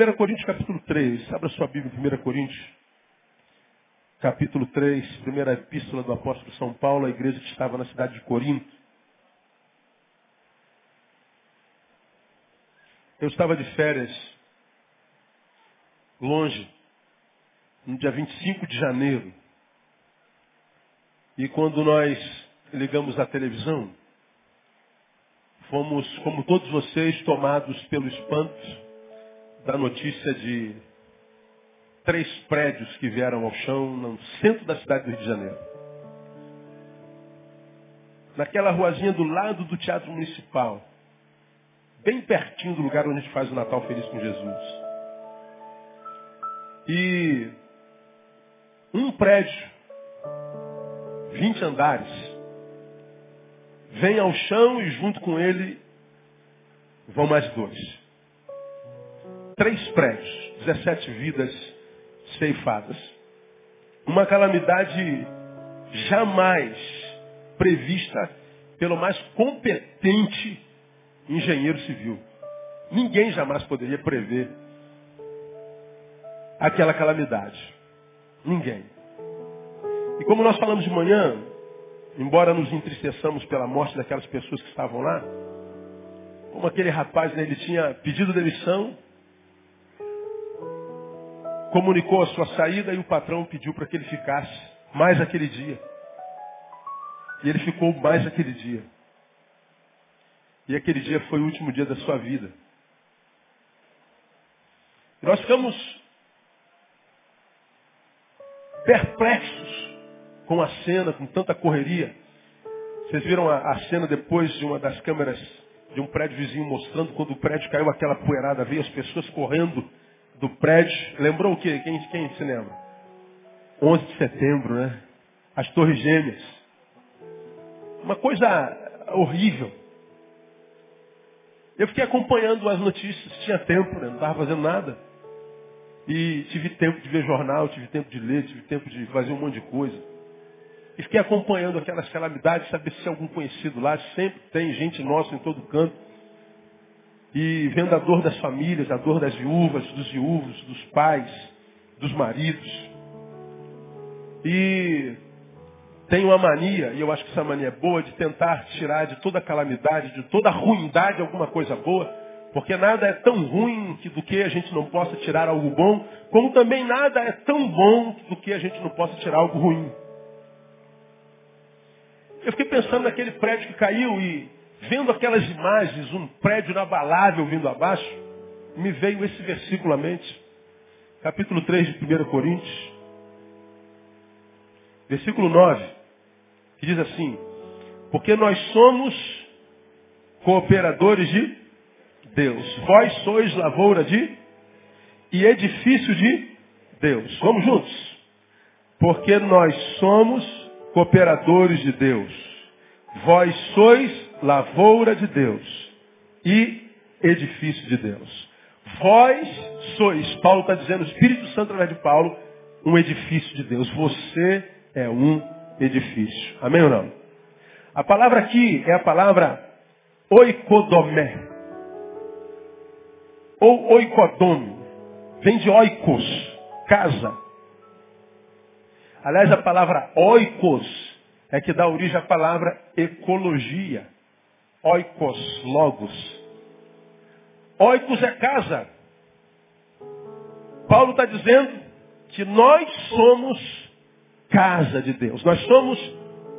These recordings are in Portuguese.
1 Coríntios capítulo 3. Abra sua Bíblia em 1 Coríntios. Capítulo 3, primeira epístola do apóstolo São Paulo, a igreja que estava na cidade de Corinto. Eu estava de férias, longe, no dia 25 de janeiro. E quando nós ligamos a televisão, fomos, como todos vocês, tomados pelo espanto da notícia de três prédios que vieram ao chão no centro da cidade do Rio de Janeiro. Naquela ruazinha do lado do Teatro Municipal, bem pertinho do lugar onde a gente faz o Natal Feliz com Jesus. E um prédio, 20 andares, vem ao chão e junto com ele vão mais dois três prédios, 17 vidas ceifadas. Uma calamidade jamais prevista pelo mais competente engenheiro civil. Ninguém jamais poderia prever aquela calamidade. Ninguém. E como nós falamos de manhã, embora nos entristeçamos pela morte daquelas pessoas que estavam lá, como aquele rapaz, né, ele tinha pedido demissão, comunicou a sua saída e o patrão pediu para que ele ficasse mais aquele dia. E ele ficou mais aquele dia. E aquele dia foi o último dia da sua vida. E nós ficamos perplexos com a cena, com tanta correria. Vocês viram a, a, cena depois de uma das câmeras de um prédio vizinho mostrando quando o prédio caiu aquela poeirada, veio as pessoas correndo do prédio. Lembrou o quê? Quem, quem se lembra? 11 de setembro, né? As Torres Gêmeas. Uma coisa horrível. Eu fiquei acompanhando as notícias, tinha tempo, né? não estava fazendo nada. E tive tempo de ver jornal, tive tempo de ler, tive tempo de fazer um monte de coisa. E fiquei acompanhando aquelas calamidades, saber se algum conhecido lá. Sempre tem gente nossa em todo canto e vendo a dor das famílias, a dor das viúvas, dos viúvos, dos pais, dos maridos. E tem uma mania, e eu acho que essa mania é boa, de tentar tirar de toda calamidade, de toda ruindade alguma coisa boa, porque nada é tão ruim que do que a gente não possa tirar algo bom, como também nada é tão bom do que a gente não possa tirar algo ruim. Eu fiquei pensando naquele prédio que caiu e Vendo aquelas imagens, um prédio inabalável vindo abaixo, me veio esse versículo à mente. Capítulo 3 de 1 Coríntios. Versículo 9. Que diz assim. Porque nós somos cooperadores de Deus. Vós sois lavoura de e edifício de Deus. Vamos juntos. Porque nós somos cooperadores de Deus. Vós sois lavoura de Deus e edifício de Deus. Vós sois, Paulo está dizendo, o Espírito Santo através de Paulo, um edifício de Deus. Você é um edifício. Amém ou não? A palavra aqui é a palavra oikodomé. Ou oikodome. Vem de oikos, casa. Aliás, a palavra oikos é que dá origem à palavra ecologia. Oikos, logos. Oikos é casa. Paulo está dizendo que nós somos casa de Deus. Nós somos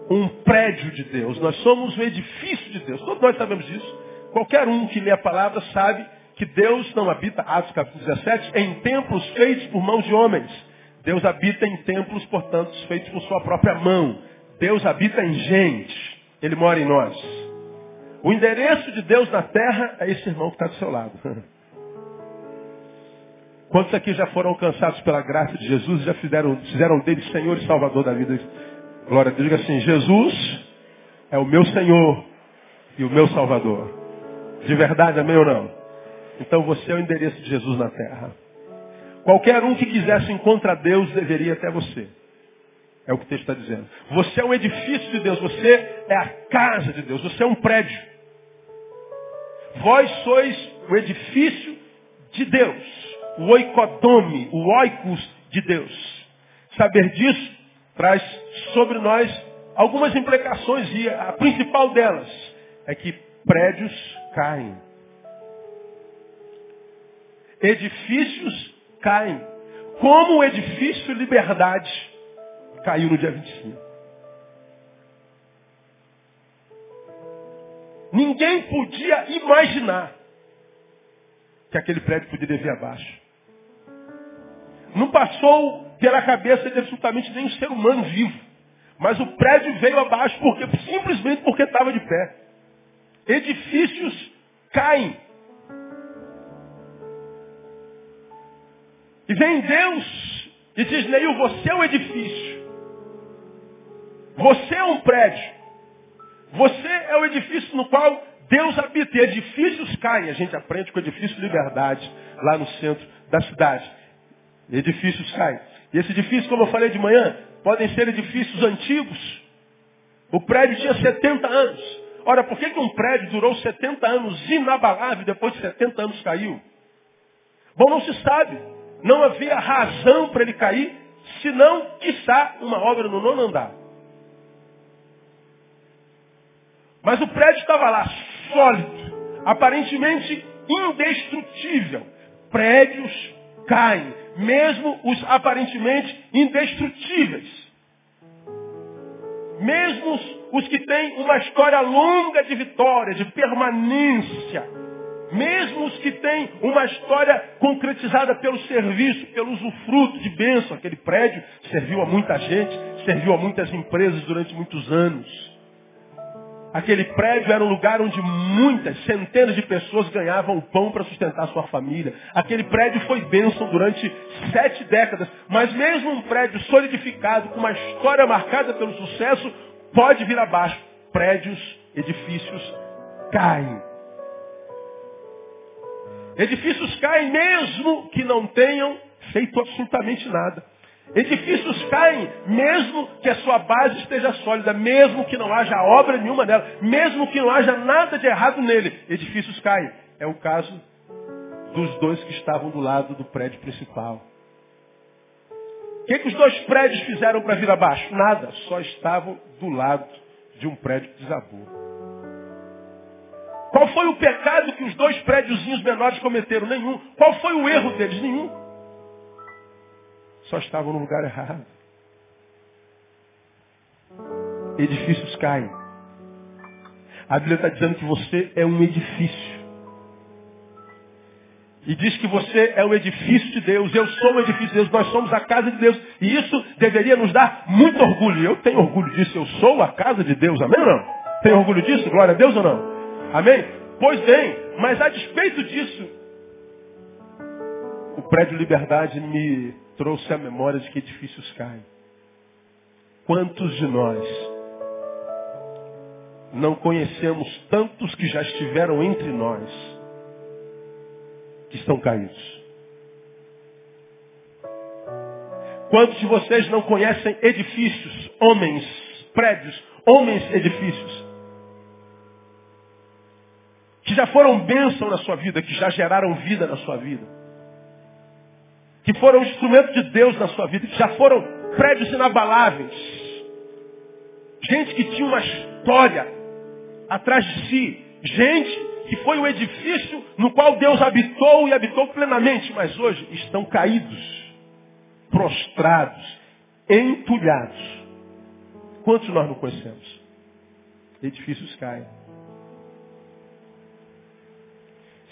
um prédio de Deus. Nós somos um edifício de Deus. Todos nós sabemos disso. Qualquer um que lê a palavra sabe que Deus não habita, Atos capítulo 17, em templos feitos por mãos de homens. Deus habita em templos, portanto, feitos por sua própria mão. Deus habita em gente. Ele mora em nós. O endereço de Deus na terra é esse irmão que está do seu lado. Quantos aqui já foram alcançados pela graça de Jesus e já fizeram, fizeram dele Senhor e Salvador da vida? Glória a Deus. Diga assim, Jesus é o meu Senhor e o meu Salvador. De verdade, amém ou não? Então você é o endereço de Jesus na terra. Qualquer um que quisesse encontrar Deus deveria até você. É o que o texto está dizendo. Você é um edifício de Deus, você é a casa de Deus, você é um prédio. Vós sois o edifício de Deus. o oikodome, o oikos de Deus. Saber disso traz sobre nós algumas implicações e a principal delas é que prédios caem. Edifícios caem. Como o edifício Liberdade caiu no dia 25. Ninguém podia imaginar que aquele prédio poderia vir abaixo. Não passou pela cabeça de absolutamente nenhum ser humano vivo. Mas o prédio veio abaixo porque simplesmente porque estava de pé. Edifícios caem. E vem Deus e diz, Neil, você é um edifício. Você é um prédio. Você é o edifício no qual Deus habita. E edifícios caem. A gente aprende com o edifício Liberdade, lá no centro da cidade. Edifícios caem. E esse edifício, como eu falei de manhã, podem ser edifícios antigos. O prédio tinha 70 anos. Ora, por que, que um prédio durou 70 anos inabalável e depois de 70 anos caiu? Bom, não se sabe. Não havia razão para ele cair, senão, quiçá, uma obra no nono andar. Mas o prédio estava lá, sólido, aparentemente indestrutível. Prédios caem, mesmo os aparentemente indestrutíveis. Mesmo os que têm uma história longa de vitória, de permanência. Mesmo os que têm uma história concretizada pelo serviço, pelo usufruto de bênção. Aquele prédio serviu a muita gente, serviu a muitas empresas durante muitos anos. Aquele prédio era um lugar onde muitas, centenas de pessoas ganhavam o pão para sustentar sua família. Aquele prédio foi bênção durante sete décadas. Mas mesmo um prédio solidificado, com uma história marcada pelo sucesso, pode vir abaixo. Prédios, edifícios caem. Edifícios caem mesmo que não tenham feito absolutamente nada. Edifícios caem, mesmo que a sua base esteja sólida, mesmo que não haja obra nenhuma nela, mesmo que não haja nada de errado nele. Edifícios caem. É o caso dos dois que estavam do lado do prédio principal. O que, que os dois prédios fizeram para vir abaixo? Nada, só estavam do lado de um prédio que desabou. Qual foi o pecado que os dois prédiozinhos menores cometeram? Nenhum. Qual foi o erro deles? Nenhum só estavam no lugar errado. Edifícios caem. A Bíblia está dizendo que você é um edifício. E diz que você é o edifício de Deus. Eu sou o edifício de Deus. Nós somos a casa de Deus. E isso deveria nos dar muito orgulho. Eu tenho orgulho disso. Eu sou a casa de Deus. Amém ou não? Tem orgulho disso? Glória a Deus ou não? Amém? Pois bem, mas a despeito disso, o prédio Liberdade me trouxe a memória de que edifícios caem. Quantos de nós não conhecemos tantos que já estiveram entre nós que estão caídos? Quantos de vocês não conhecem edifícios, homens, prédios, homens edifícios? Que já foram bênção na sua vida, que já geraram vida na sua vida que foram instrumento de Deus na sua vida, que já foram prédios inabaláveis. Gente que tinha uma história atrás de si. Gente que foi o edifício no qual Deus habitou e habitou plenamente, mas hoje estão caídos, prostrados, entulhados. Quantos nós não conhecemos? Edifícios caem.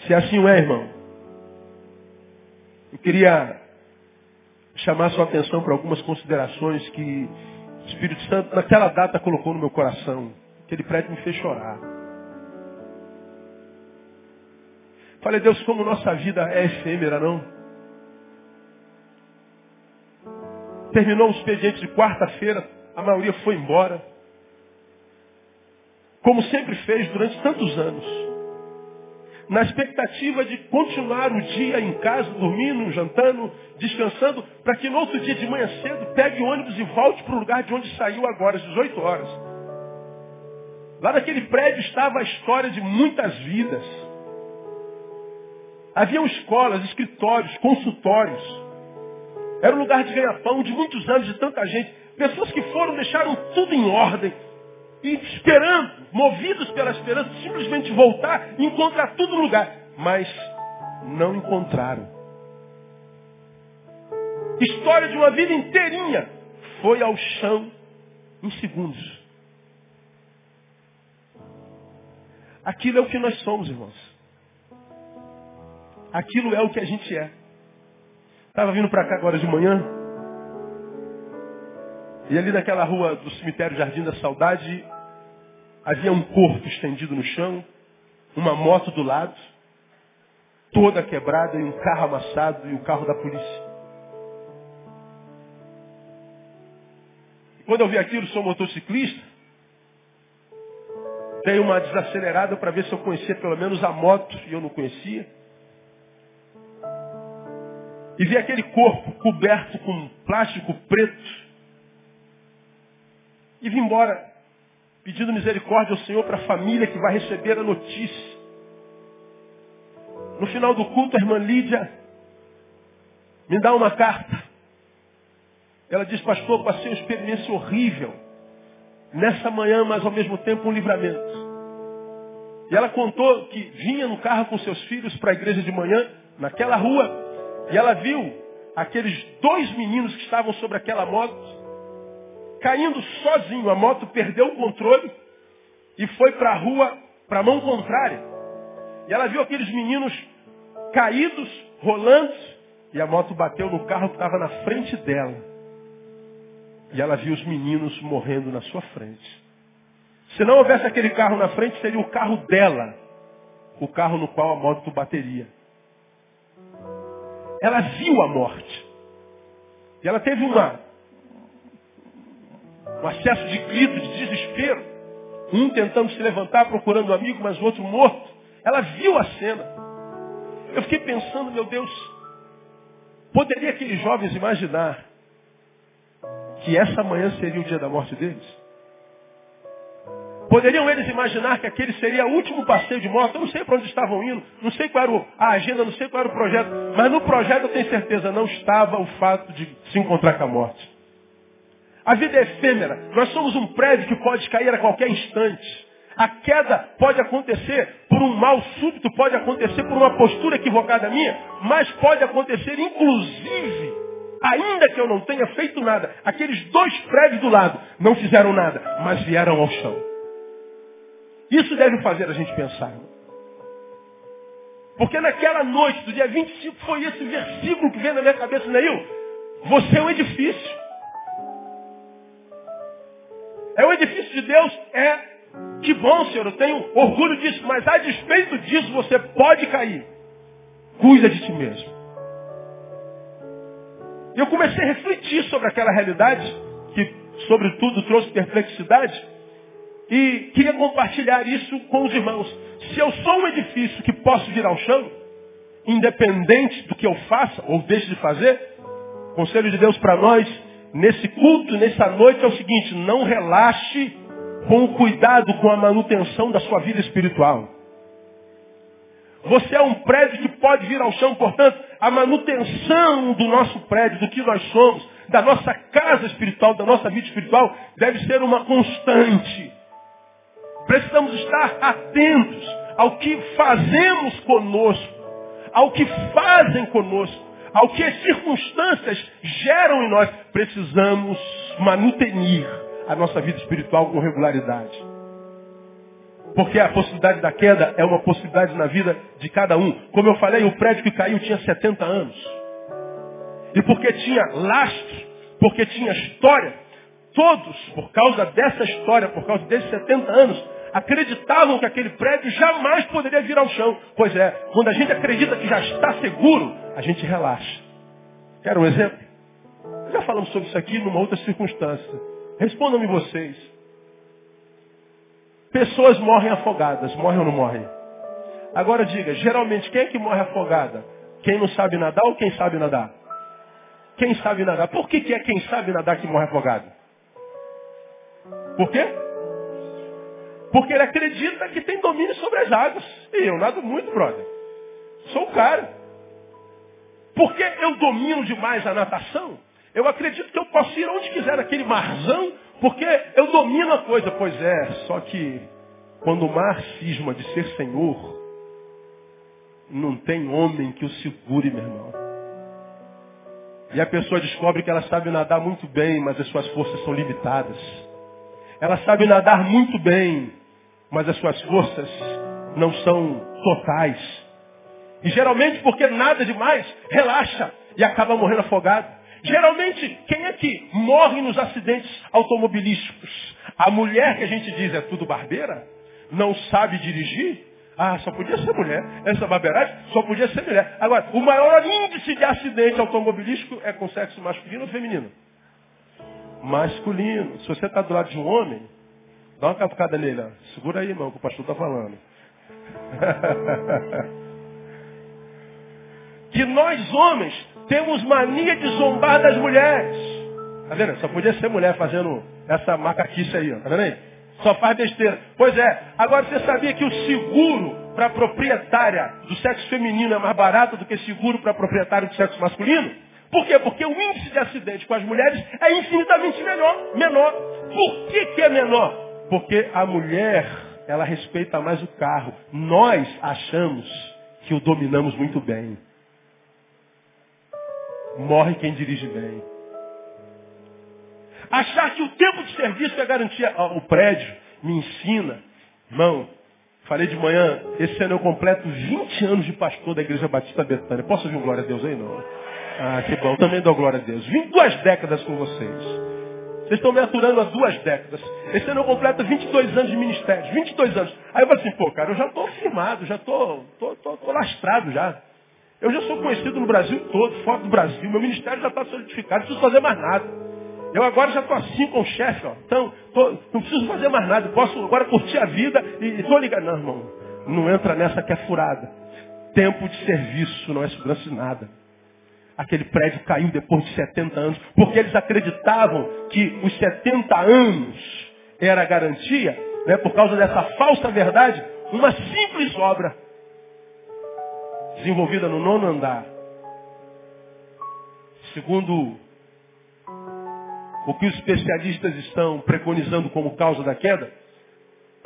Se assim é, irmão, eu queria chamar sua atenção para algumas considerações que o Espírito Santo naquela data colocou no meu coração. Aquele prédio me fez chorar. Falei, Deus, como nossa vida é efêmera, não? Terminou o expediente de quarta-feira, a maioria foi embora. Como sempre fez durante tantos anos na expectativa de continuar o dia em casa, dormindo, jantando, descansando, para que no outro dia de manhã cedo pegue o ônibus e volte para o lugar de onde saiu agora, às 18 horas. Lá naquele prédio estava a história de muitas vidas. Haviam escolas, escritórios, consultórios. Era um lugar de ganha-pão de muitos anos, de tanta gente. Pessoas que foram, deixaram tudo em ordem. E esperando, movidos pela esperança, simplesmente voltar e encontrar tudo no lugar. Mas não encontraram. História de uma vida inteirinha foi ao chão em segundos. Aquilo é o que nós somos, irmãos. Aquilo é o que a gente é. Estava vindo para cá agora de manhã. E ali naquela rua do cemitério Jardim da Saudade, havia um corpo estendido no chão, uma moto do lado, toda quebrada e um carro amassado e o carro da polícia. Quando eu vi aquilo, sou motociclista, dei uma desacelerada para ver se eu conhecia pelo menos a moto, e eu não conhecia e vi aquele corpo coberto com plástico preto. E vim embora, pedindo misericórdia ao Senhor para a família que vai receber a notícia. No final do culto, a irmã Lídia me dá uma carta. Ela diz, pastor, passei uma experiência horrível. Nessa manhã, mas ao mesmo tempo um livramento. E ela contou que vinha no carro com seus filhos para a igreja de manhã, naquela rua, e ela viu aqueles dois meninos que estavam sobre aquela moto caindo sozinho. A moto perdeu o controle e foi para a rua, para a mão contrária. E ela viu aqueles meninos caídos, rolando, e a moto bateu no carro que estava na frente dela. E ela viu os meninos morrendo na sua frente. Se não houvesse aquele carro na frente, seria o carro dela. O carro no qual a moto bateria. Ela viu a morte. E ela teve uma, um acesso de grito, de desespero. Um tentando se levantar, procurando um amigo, mas o outro morto. Ela viu a cena. Eu fiquei pensando, meu Deus, poderia aqueles jovens imaginar que essa manhã seria o dia da morte deles? Poderiam eles imaginar que aquele seria o último passeio de moto? Eu não sei para onde estavam indo, não sei qual era a agenda, não sei qual era o projeto, mas no projeto eu tenho certeza, não estava o fato de se encontrar com a morte. A vida é efêmera. Nós somos um prédio que pode cair a qualquer instante. A queda pode acontecer por um mal súbito, pode acontecer por uma postura equivocada minha, mas pode acontecer inclusive, ainda que eu não tenha feito nada. Aqueles dois prédios do lado não fizeram nada, mas vieram ao chão. Isso deve fazer a gente pensar. Porque naquela noite do dia 25 foi esse versículo que veio na minha cabeça, Neil. Você é um edifício. É um edifício de Deus? É. Que bom, Senhor, eu tenho orgulho disso, mas a despeito disso você pode cair. Cuida de ti mesmo. E eu comecei a refletir sobre aquela realidade, que sobretudo trouxe perplexidade, e queria compartilhar isso com os irmãos. Se eu sou um edifício que posso vir ao chão, independente do que eu faça ou deixe de fazer, o conselho de Deus para nós, nesse culto, nessa noite, é o seguinte, não relaxe com o cuidado com a manutenção da sua vida espiritual. Você é um prédio que pode vir ao chão, portanto, a manutenção do nosso prédio, do que nós somos, da nossa casa espiritual, da nossa vida espiritual, deve ser uma constante. Precisamos estar atentos ao que fazemos conosco, ao que fazem conosco, ao que as circunstâncias geram em nós. Precisamos manutenir a nossa vida espiritual com regularidade. Porque a possibilidade da queda é uma possibilidade na vida de cada um. Como eu falei, o prédio que caiu tinha 70 anos. E porque tinha lastro, porque tinha história, todos, por causa dessa história, por causa desses 70 anos, acreditavam que aquele prédio jamais poderia vir ao chão. Pois é, quando a gente acredita que já está seguro, a gente relaxa. Quer um exemplo? Já falamos sobre isso aqui numa outra circunstância. Respondam-me vocês. Pessoas morrem afogadas, morrem ou não morrem? Agora diga, geralmente quem é que morre afogada? Quem não sabe nadar ou quem sabe nadar? Quem sabe nadar. Por que, que é quem sabe nadar que morre afogado? Por quê? Porque ele acredita que tem domínio sobre as águas. E eu nado muito, brother. Sou o cara. Porque eu domino demais a natação, eu acredito que eu posso ir onde quiser naquele marzão, porque eu domino a coisa. Pois é, só que quando o mar cisma de ser senhor, não tem homem que o segure, meu irmão. E a pessoa descobre que ela sabe nadar muito bem, mas as suas forças são limitadas. Ela sabe nadar muito bem, mas as suas forças não são totais. E geralmente porque nada demais, relaxa e acaba morrendo afogado. Geralmente, quem é que morre nos acidentes automobilísticos? A mulher que a gente diz é tudo barbeira? Não sabe dirigir? Ah, só podia ser mulher. Essa barbeiragem só podia ser mulher. Agora, o maior índice de acidente automobilístico é com sexo masculino ou feminino? Masculino. Se você está do lado de um homem, dá uma catucada nele. Ó. Segura aí, irmão, que o pastor está falando. que nós homens temos mania de zombar das mulheres. Tá vendo? Só podia ser mulher fazendo essa macaquice aí, ó. Tá vendo aí? Só faz besteira. Pois é, agora você sabia que o seguro para a proprietária do sexo feminino é mais barato do que seguro para a proprietária do sexo masculino? Por quê? Porque o índice de acidente com as mulheres é infinitamente menor. menor. Por que, que é menor? Porque a mulher, ela respeita mais o carro. Nós achamos que o dominamos muito bem. Morre quem dirige bem. Achar que o tempo de serviço é garantia. O prédio me ensina. Irmão, falei de manhã, esse ano eu completo 20 anos de pastor da Igreja Batista Betânia. Posso ouvir um glória a Deus aí? Não. Ah, que bom. Também dou glória a Deus. Vim duas décadas com vocês. Vocês estão me aturando há duas décadas. Esse ano eu completo 22 anos de ministério. 22 anos. Aí eu falo assim, pô, cara, eu já estou firmado, já estou tô, tô, tô lastrado já. Eu já sou conhecido no Brasil todo, fora do Brasil. Meu ministério já está solidificado, não preciso fazer mais nada. Eu agora já estou assim com o chefe, ó. Então, tô, não preciso fazer mais nada. Posso agora curtir a vida e estou ligado. Não, irmão. Não entra nessa que é furada. Tempo de serviço não é segurança de nada. Aquele prédio caiu depois de 70 anos, porque eles acreditavam que os 70 anos era garantia, né, por causa dessa falsa verdade, uma simples obra desenvolvida no nono andar. Segundo o que os especialistas estão preconizando como causa da queda,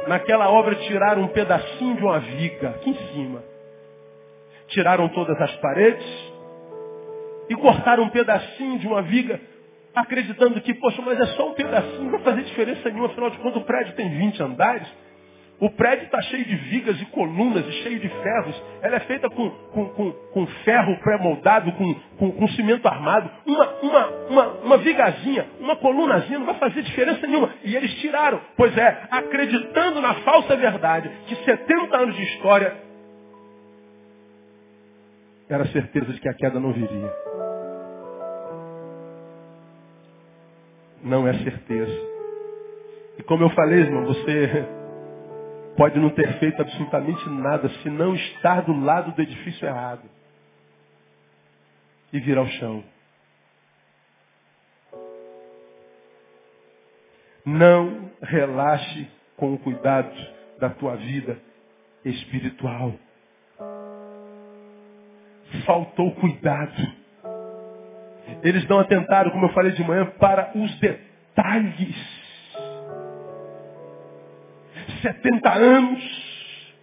naquela obra tiraram um pedacinho de uma viga aqui em cima. Tiraram todas as paredes e cortaram um pedacinho de uma viga, acreditando que, poxa, mas é só um pedacinho, não vai fazer diferença nenhuma, afinal de contas o prédio tem 20 andares. O prédio está cheio de vigas e colunas e cheio de ferros. Ela é feita com, com, com, com ferro pré-moldado, com, com, com, cimento armado. Uma, uma, uma, uma vigazinha, uma colunazinha não vai fazer diferença nenhuma. E eles tiraram. Pois é, acreditando na falsa verdade que 70 anos de história era certeza de que a queda não viria. Não é certeza. E como eu falei, irmão, você pode não ter feito absolutamente nada se não estar do lado do edifício errado e virar o chão. Não relaxe com o cuidado da tua vida espiritual. Faltou cuidado. Eles não atentaram, como eu falei de manhã, para os detalhes 70 anos,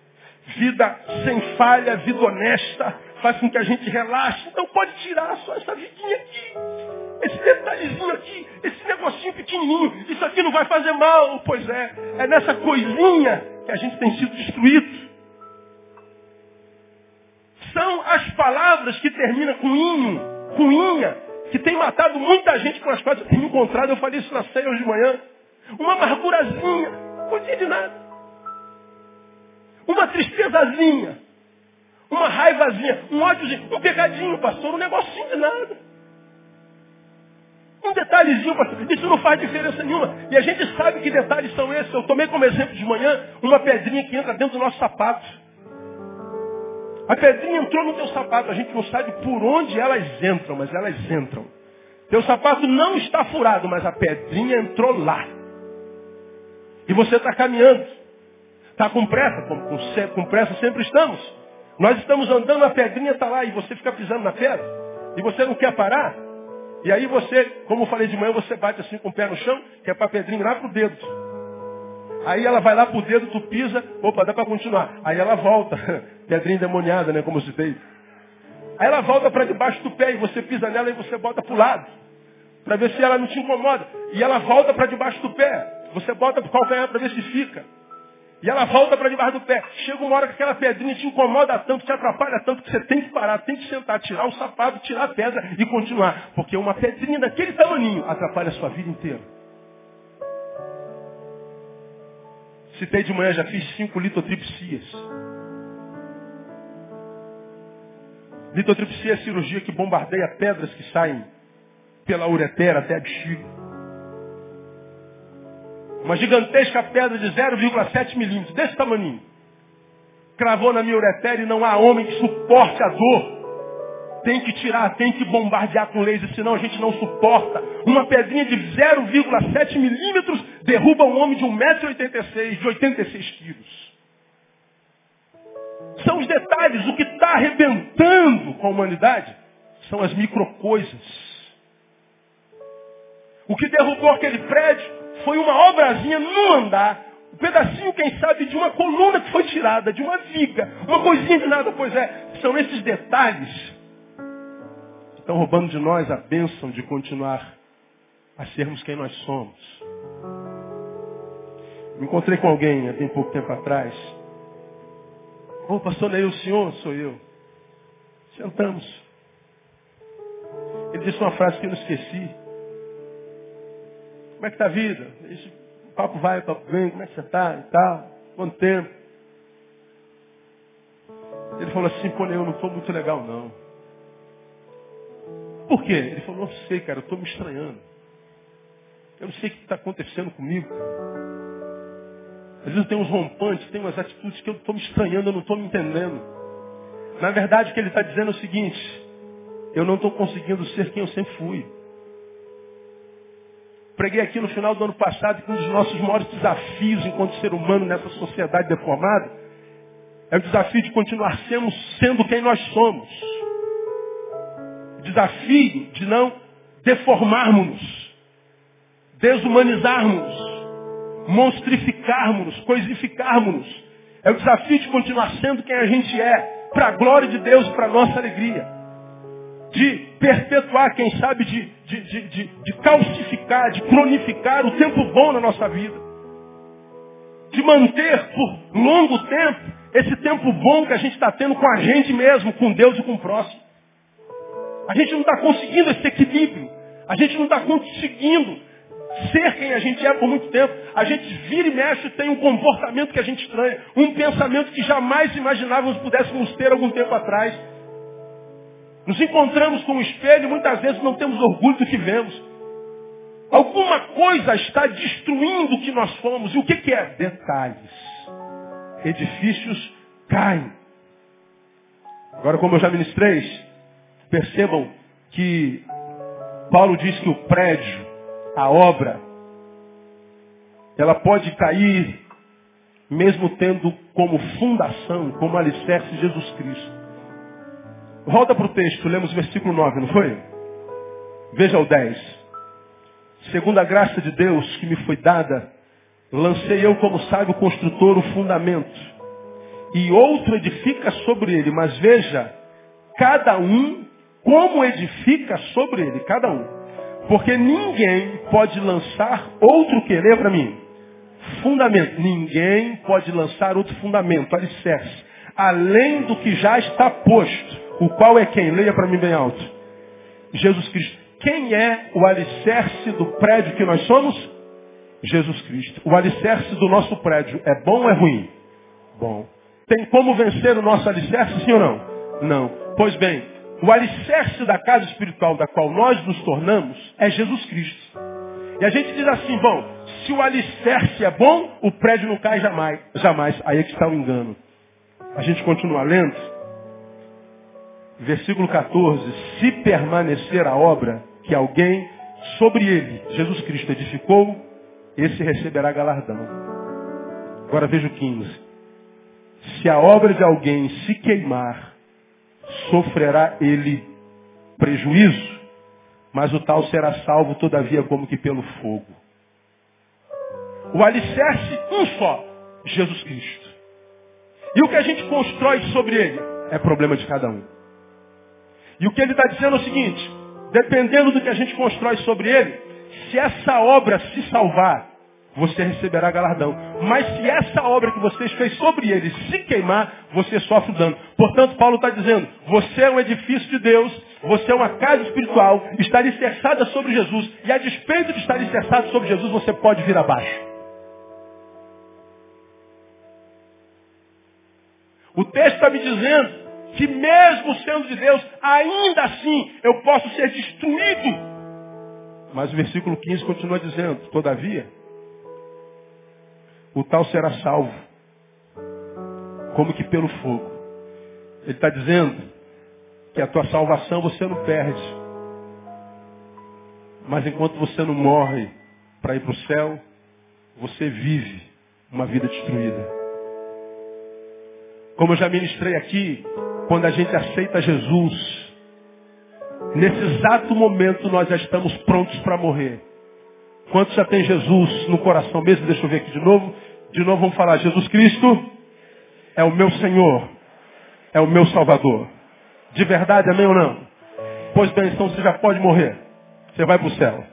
vida sem falha, vida honesta, faz com que a gente relaxe. Então pode tirar só essa vidinha aqui, esse detalhezinho aqui, esse negocinho pequenininho. Isso aqui não vai fazer mal. Pois é, é nessa coisinha que a gente tem sido destruído. Palavras que terminam com inho, com inha, que tem matado muita gente com as quais eu tenho encontrado. Eu falei isso na ceia hoje de manhã. Uma amargurazinha, não de nada. Uma tristezazinha. Uma raivazinha. Um ódiozinho. Um pecadinho, pastor. Um negocinho de nada. Um detalhezinho, pastor. Isso não faz diferença nenhuma. E a gente sabe que detalhes são esses. Eu tomei como exemplo de manhã uma pedrinha que entra dentro do nosso sapato. A pedrinha entrou no teu sapato. A gente não sabe por onde elas entram, mas elas entram. Teu sapato não está furado, mas a pedrinha entrou lá. E você está caminhando. Está com pressa? Com, com, com pressa sempre estamos. Nós estamos andando, a pedrinha está lá e você fica pisando na pedra. E você não quer parar. E aí você, como eu falei de manhã, você bate assim com o pé no chão, que é para a pedrinha lá pro dedo. Aí ela vai lá pro dedo, tu pisa, opa, dá para continuar. Aí ela volta, pedrinha endemoniada, né, como eu citei. Aí ela volta para debaixo do pé e você pisa nela e você bota pro lado. Para ver se ela não te incomoda. E ela volta para debaixo do pé. Você bota pro calcanhar para ver se fica. E ela volta para debaixo do pé. Chega uma hora que aquela pedrinha te incomoda tanto, te atrapalha tanto, que você tem que parar, tem que sentar, tirar o sapato, tirar a pedra e continuar. Porque uma pedrinha daquele tamaninho atrapalha a sua vida inteira. Citei de manhã, já fiz cinco litotripsias. Litotripsia é cirurgia que bombardeia pedras que saem pela ureter até a bexiga. Uma gigantesca pedra de 0,7 milímetros, desse tamanho. Cravou na minha ureter e não há homem que suporte a dor. Tem que tirar, tem que bombardear com laser, senão a gente não suporta. Uma pedrinha de 0,7 milímetros derruba um homem de 1,86m, de 86 quilos. São os detalhes, o que está arrebentando com a humanidade são as microcoisas. O que derrubou aquele prédio foi uma obrazinha num andar. Um pedacinho, quem sabe, de uma coluna que foi tirada, de uma viga. Uma coisinha de nada, pois é. São esses detalhes estão roubando de nós a bênção de continuar a sermos quem nós somos. Me encontrei com alguém há bem pouco tempo atrás. Ô, oh, pastor Neil, o senhor? Sou eu. Sentamos. Ele disse uma frase que eu não esqueci. Como é que está a vida? Esse papo vai, papo vem, como é que você está e tal? Quanto tempo? Ele falou assim, pô, eu não estou muito legal não. Por quê? Ele falou, não sei, cara, eu estou me estranhando. Eu não sei o que está acontecendo comigo. Às vezes eu tenho uns rompantes, tenho umas atitudes que eu estou me estranhando, eu não estou me entendendo. Na verdade, o que ele está dizendo é o seguinte, eu não estou conseguindo ser quem eu sempre fui. Preguei aqui no final do ano passado que um dos nossos maiores desafios enquanto ser humano nessa sociedade deformada é o desafio de continuar sendo, sendo quem nós somos. Desafio de não deformarmos-nos, desumanizarmos, monstrificarmos, coisificarmos. É o desafio de continuar sendo quem a gente é, para a glória de Deus e para a nossa alegria de perpetuar, quem sabe, de, de, de, de, calcificar, de cronificar o tempo bom na nossa vida. De manter por longo tempo esse tempo bom que a gente está tendo com a gente mesmo, com Deus e com o próximo. A gente não está conseguindo esse equilíbrio. A gente não está conseguindo ser quem a gente é por muito tempo. A gente vira e mexe e tem um comportamento que a gente estranha. Um pensamento que jamais imaginávamos pudéssemos ter algum tempo atrás. Nos encontramos com o espelho e muitas vezes não temos orgulho do que vemos. Alguma coisa está destruindo o que nós fomos. E o que, que é? Detalhes. Edifícios caem. Agora, como eu já ministrei, percebam que Paulo diz que o prédio, a obra, ela pode cair mesmo tendo como fundação, como alicerce Jesus Cristo. Volta para o texto, lemos o versículo 9, não foi? Veja o 10. Segundo a graça de Deus que me foi dada, lancei eu como sábio construtor o fundamento. E outro edifica sobre ele. Mas veja, cada um como edifica sobre ele, cada um. Porque ninguém pode lançar outro querer para mim. Fundamento. Ninguém pode lançar outro fundamento, alicerce. Além do que já está posto o qual é quem? Leia para mim bem alto. Jesus Cristo. Quem é o alicerce do prédio que nós somos? Jesus Cristo. O alicerce do nosso prédio é bom ou é ruim? Bom. Tem como vencer o nosso alicerce, sim ou não? Não. Pois bem, o alicerce da casa espiritual da qual nós nos tornamos é Jesus Cristo. E a gente diz assim, bom, se o alicerce é bom, o prédio não cai jamais. Jamais. Aí é que está o engano. A gente continua lendo versículo 14, se permanecer a obra que alguém sobre ele, Jesus Cristo, edificou, esse receberá galardão. Agora veja o 15. Se a obra de alguém se queimar, sofrerá ele prejuízo, mas o tal será salvo todavia como que pelo fogo. O alicerce, um só, Jesus Cristo. E o que a gente constrói sobre ele é problema de cada um. E o que ele está dizendo é o seguinte, dependendo do que a gente constrói sobre ele, se essa obra se salvar, você receberá galardão. Mas se essa obra que vocês fez sobre ele se queimar, você sofre dano. Portanto, Paulo está dizendo, você é um edifício de Deus, você é uma casa espiritual, está alicerçada sobre Jesus, e a despeito de estar alicerçado sobre Jesus, você pode vir abaixo. O texto está me dizendo que mesmo sendo de Deus, ainda assim eu posso ser destruído. Mas o versículo 15 continua dizendo, todavia, o tal será salvo, como que pelo fogo. Ele está dizendo que a tua salvação você não perde. Mas enquanto você não morre para ir para o céu, você vive uma vida destruída. Como eu já ministrei aqui, quando a gente aceita Jesus, nesse exato momento nós já estamos prontos para morrer. Quantos já tem Jesus no coração mesmo? Deixa eu ver aqui de novo. De novo vamos falar, Jesus Cristo é o meu Senhor, é o meu Salvador. De verdade, amém ou não? Pois bem, então você já pode morrer. Você vai para o céu.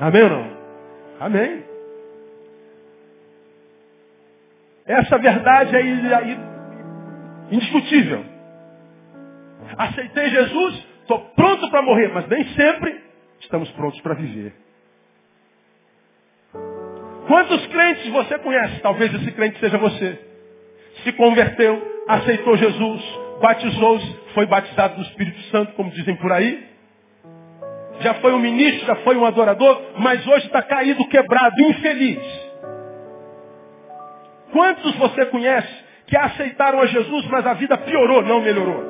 Amém ou não? Amém. Essa verdade aí, indiscutível. Aceitei Jesus, estou pronto para morrer, mas nem sempre estamos prontos para viver. Quantos crentes você conhece? Talvez esse crente seja você. Se converteu, aceitou Jesus, batizou-se, foi batizado do Espírito Santo, como dizem por aí. Já foi um ministro, já foi um adorador, mas hoje está caído, quebrado, infeliz. Quantos você conhece que aceitaram a Jesus, mas a vida piorou, não melhorou?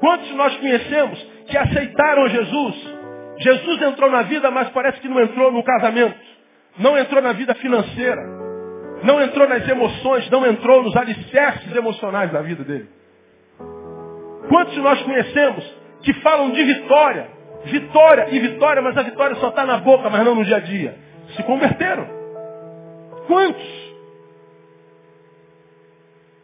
Quantos nós conhecemos que aceitaram a Jesus? Jesus entrou na vida, mas parece que não entrou no casamento não entrou na vida financeira, não entrou nas emoções, não entrou nos alicerces emocionais da vida dele. Quantos nós conhecemos que falam de vitória, vitória e vitória, mas a vitória só está na boca, mas não no dia a dia? Se converteram. Quantos?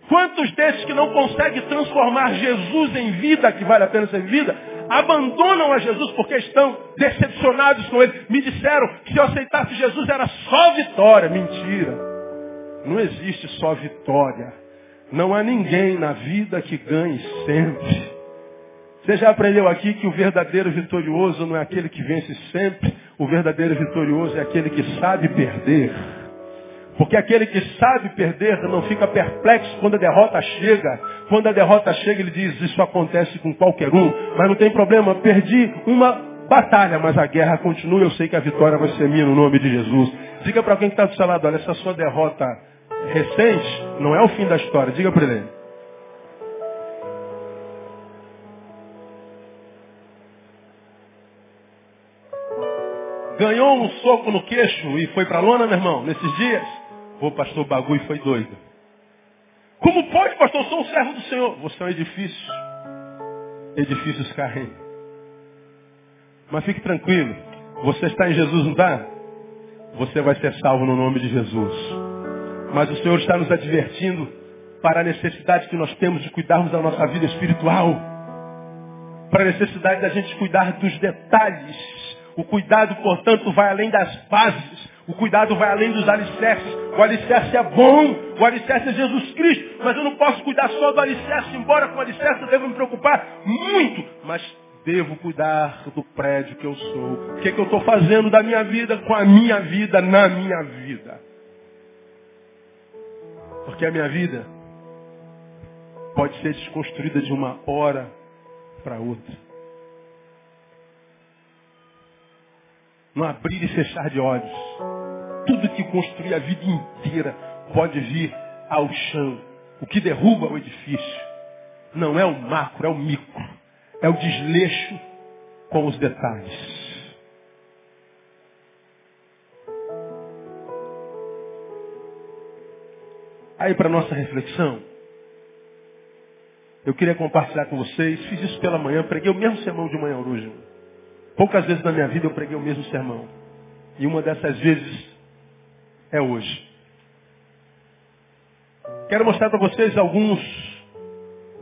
Quantos desses que não conseguem transformar Jesus em vida, que vale a pena ser vida, abandonam a Jesus porque estão decepcionados com ele. Me disseram que se eu aceitasse Jesus era só vitória. Mentira. Não existe só vitória. Não há ninguém na vida que ganhe sempre. Você já aprendeu aqui que o verdadeiro vitorioso não é aquele que vence sempre. O verdadeiro vitorioso é aquele que sabe perder. Porque aquele que sabe perder não fica perplexo quando a derrota chega. Quando a derrota chega, ele diz, isso acontece com qualquer um. Mas não tem problema, perdi uma batalha, mas a guerra continua. Eu sei que a vitória vai ser minha no nome de Jesus. Diga para quem está do seu lado, olha, essa sua derrota recente não é o fim da história. Diga para ele. Ganhou um soco no queixo e foi para lona, meu irmão, nesses dias? Pô, pastor, o bagulho foi doido. Como pode, pastor? Eu sou um servo do Senhor. Você é um edifício. Edifícios caem. Mas fique tranquilo. Você está em Jesus, não está? Você vai ser salvo no nome de Jesus. Mas o Senhor está nos advertindo para a necessidade que nós temos de cuidarmos da nossa vida espiritual. Para a necessidade da gente cuidar dos detalhes. O cuidado, portanto, vai além das bases. O cuidado vai além dos alicerces. O alicerce é bom, o alicerce é Jesus Cristo. Mas eu não posso cuidar só do alicerce, embora com o alicerce eu devo me preocupar muito. Mas devo cuidar do prédio que eu sou. O que, é que eu estou fazendo da minha vida com a minha vida na minha vida. Porque a minha vida pode ser desconstruída de uma hora para outra. No abrir e fechar de olhos tudo que construí a vida inteira pode vir ao chão. O que derruba o edifício não é o macro, é o micro. É o desleixo com os detalhes. Aí para nossa reflexão, eu queria compartilhar com vocês, fiz isso pela manhã, preguei o mesmo sermão de manhã hoje. Poucas vezes na minha vida eu preguei o mesmo sermão. E uma dessas vezes é hoje. Quero mostrar para vocês alguns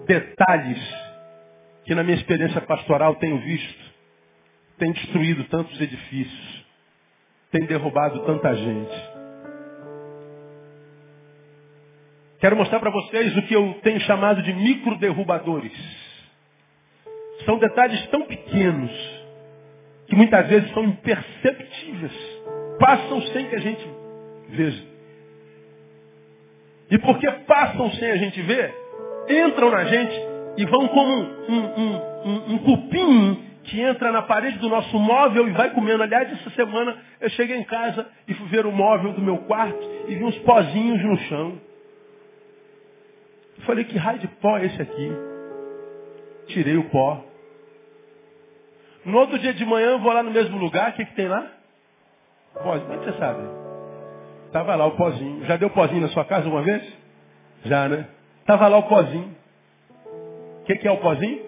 detalhes que na minha experiência pastoral tenho visto. Tem destruído tantos edifícios. Tem derrubado tanta gente. Quero mostrar para vocês o que eu tenho chamado de microderrubadores. São detalhes tão pequenos que muitas vezes são imperceptíveis. Passam sem que a gente veja. E porque passam sem a gente ver, entram na gente e vão como um, um, um, um cupim que entra na parede do nosso móvel e vai comendo. Aliás, essa semana eu cheguei em casa e fui ver o móvel do meu quarto e vi uns pozinhos no chão. Eu falei, que raio de pó é esse aqui? Tirei o pó. No outro dia de manhã eu vou lá no mesmo lugar, o que, que tem lá? Pó. Como é que você sabe? Estava lá o pozinho. Já deu pozinho na sua casa uma vez? Já, né? Estava lá o pozinho. O que, que é o pozinho?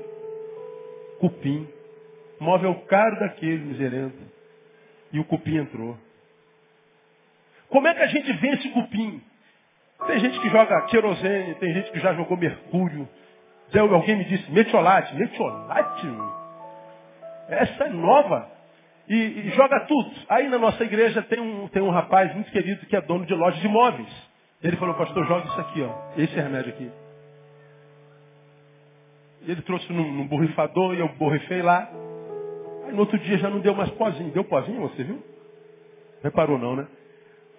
Cupim. Móvel caro daquele, miserento. E o cupim entrou. Como é que a gente vence cupim? Tem gente que joga querosene, tem gente que já jogou mercúrio. Alguém me disse, metiolate. Metiolate? Essa é nova e, e, joga tudo. Aí na nossa igreja tem um, tem um rapaz muito querido que é dono de loja de imóveis. Ele falou, pastor, joga isso aqui, ó. Esse remédio aqui. Ele trouxe num, num borrifador e eu borrifei lá. Aí no outro dia já não deu mais pozinho. Deu pozinho, você viu? Reparou não, né?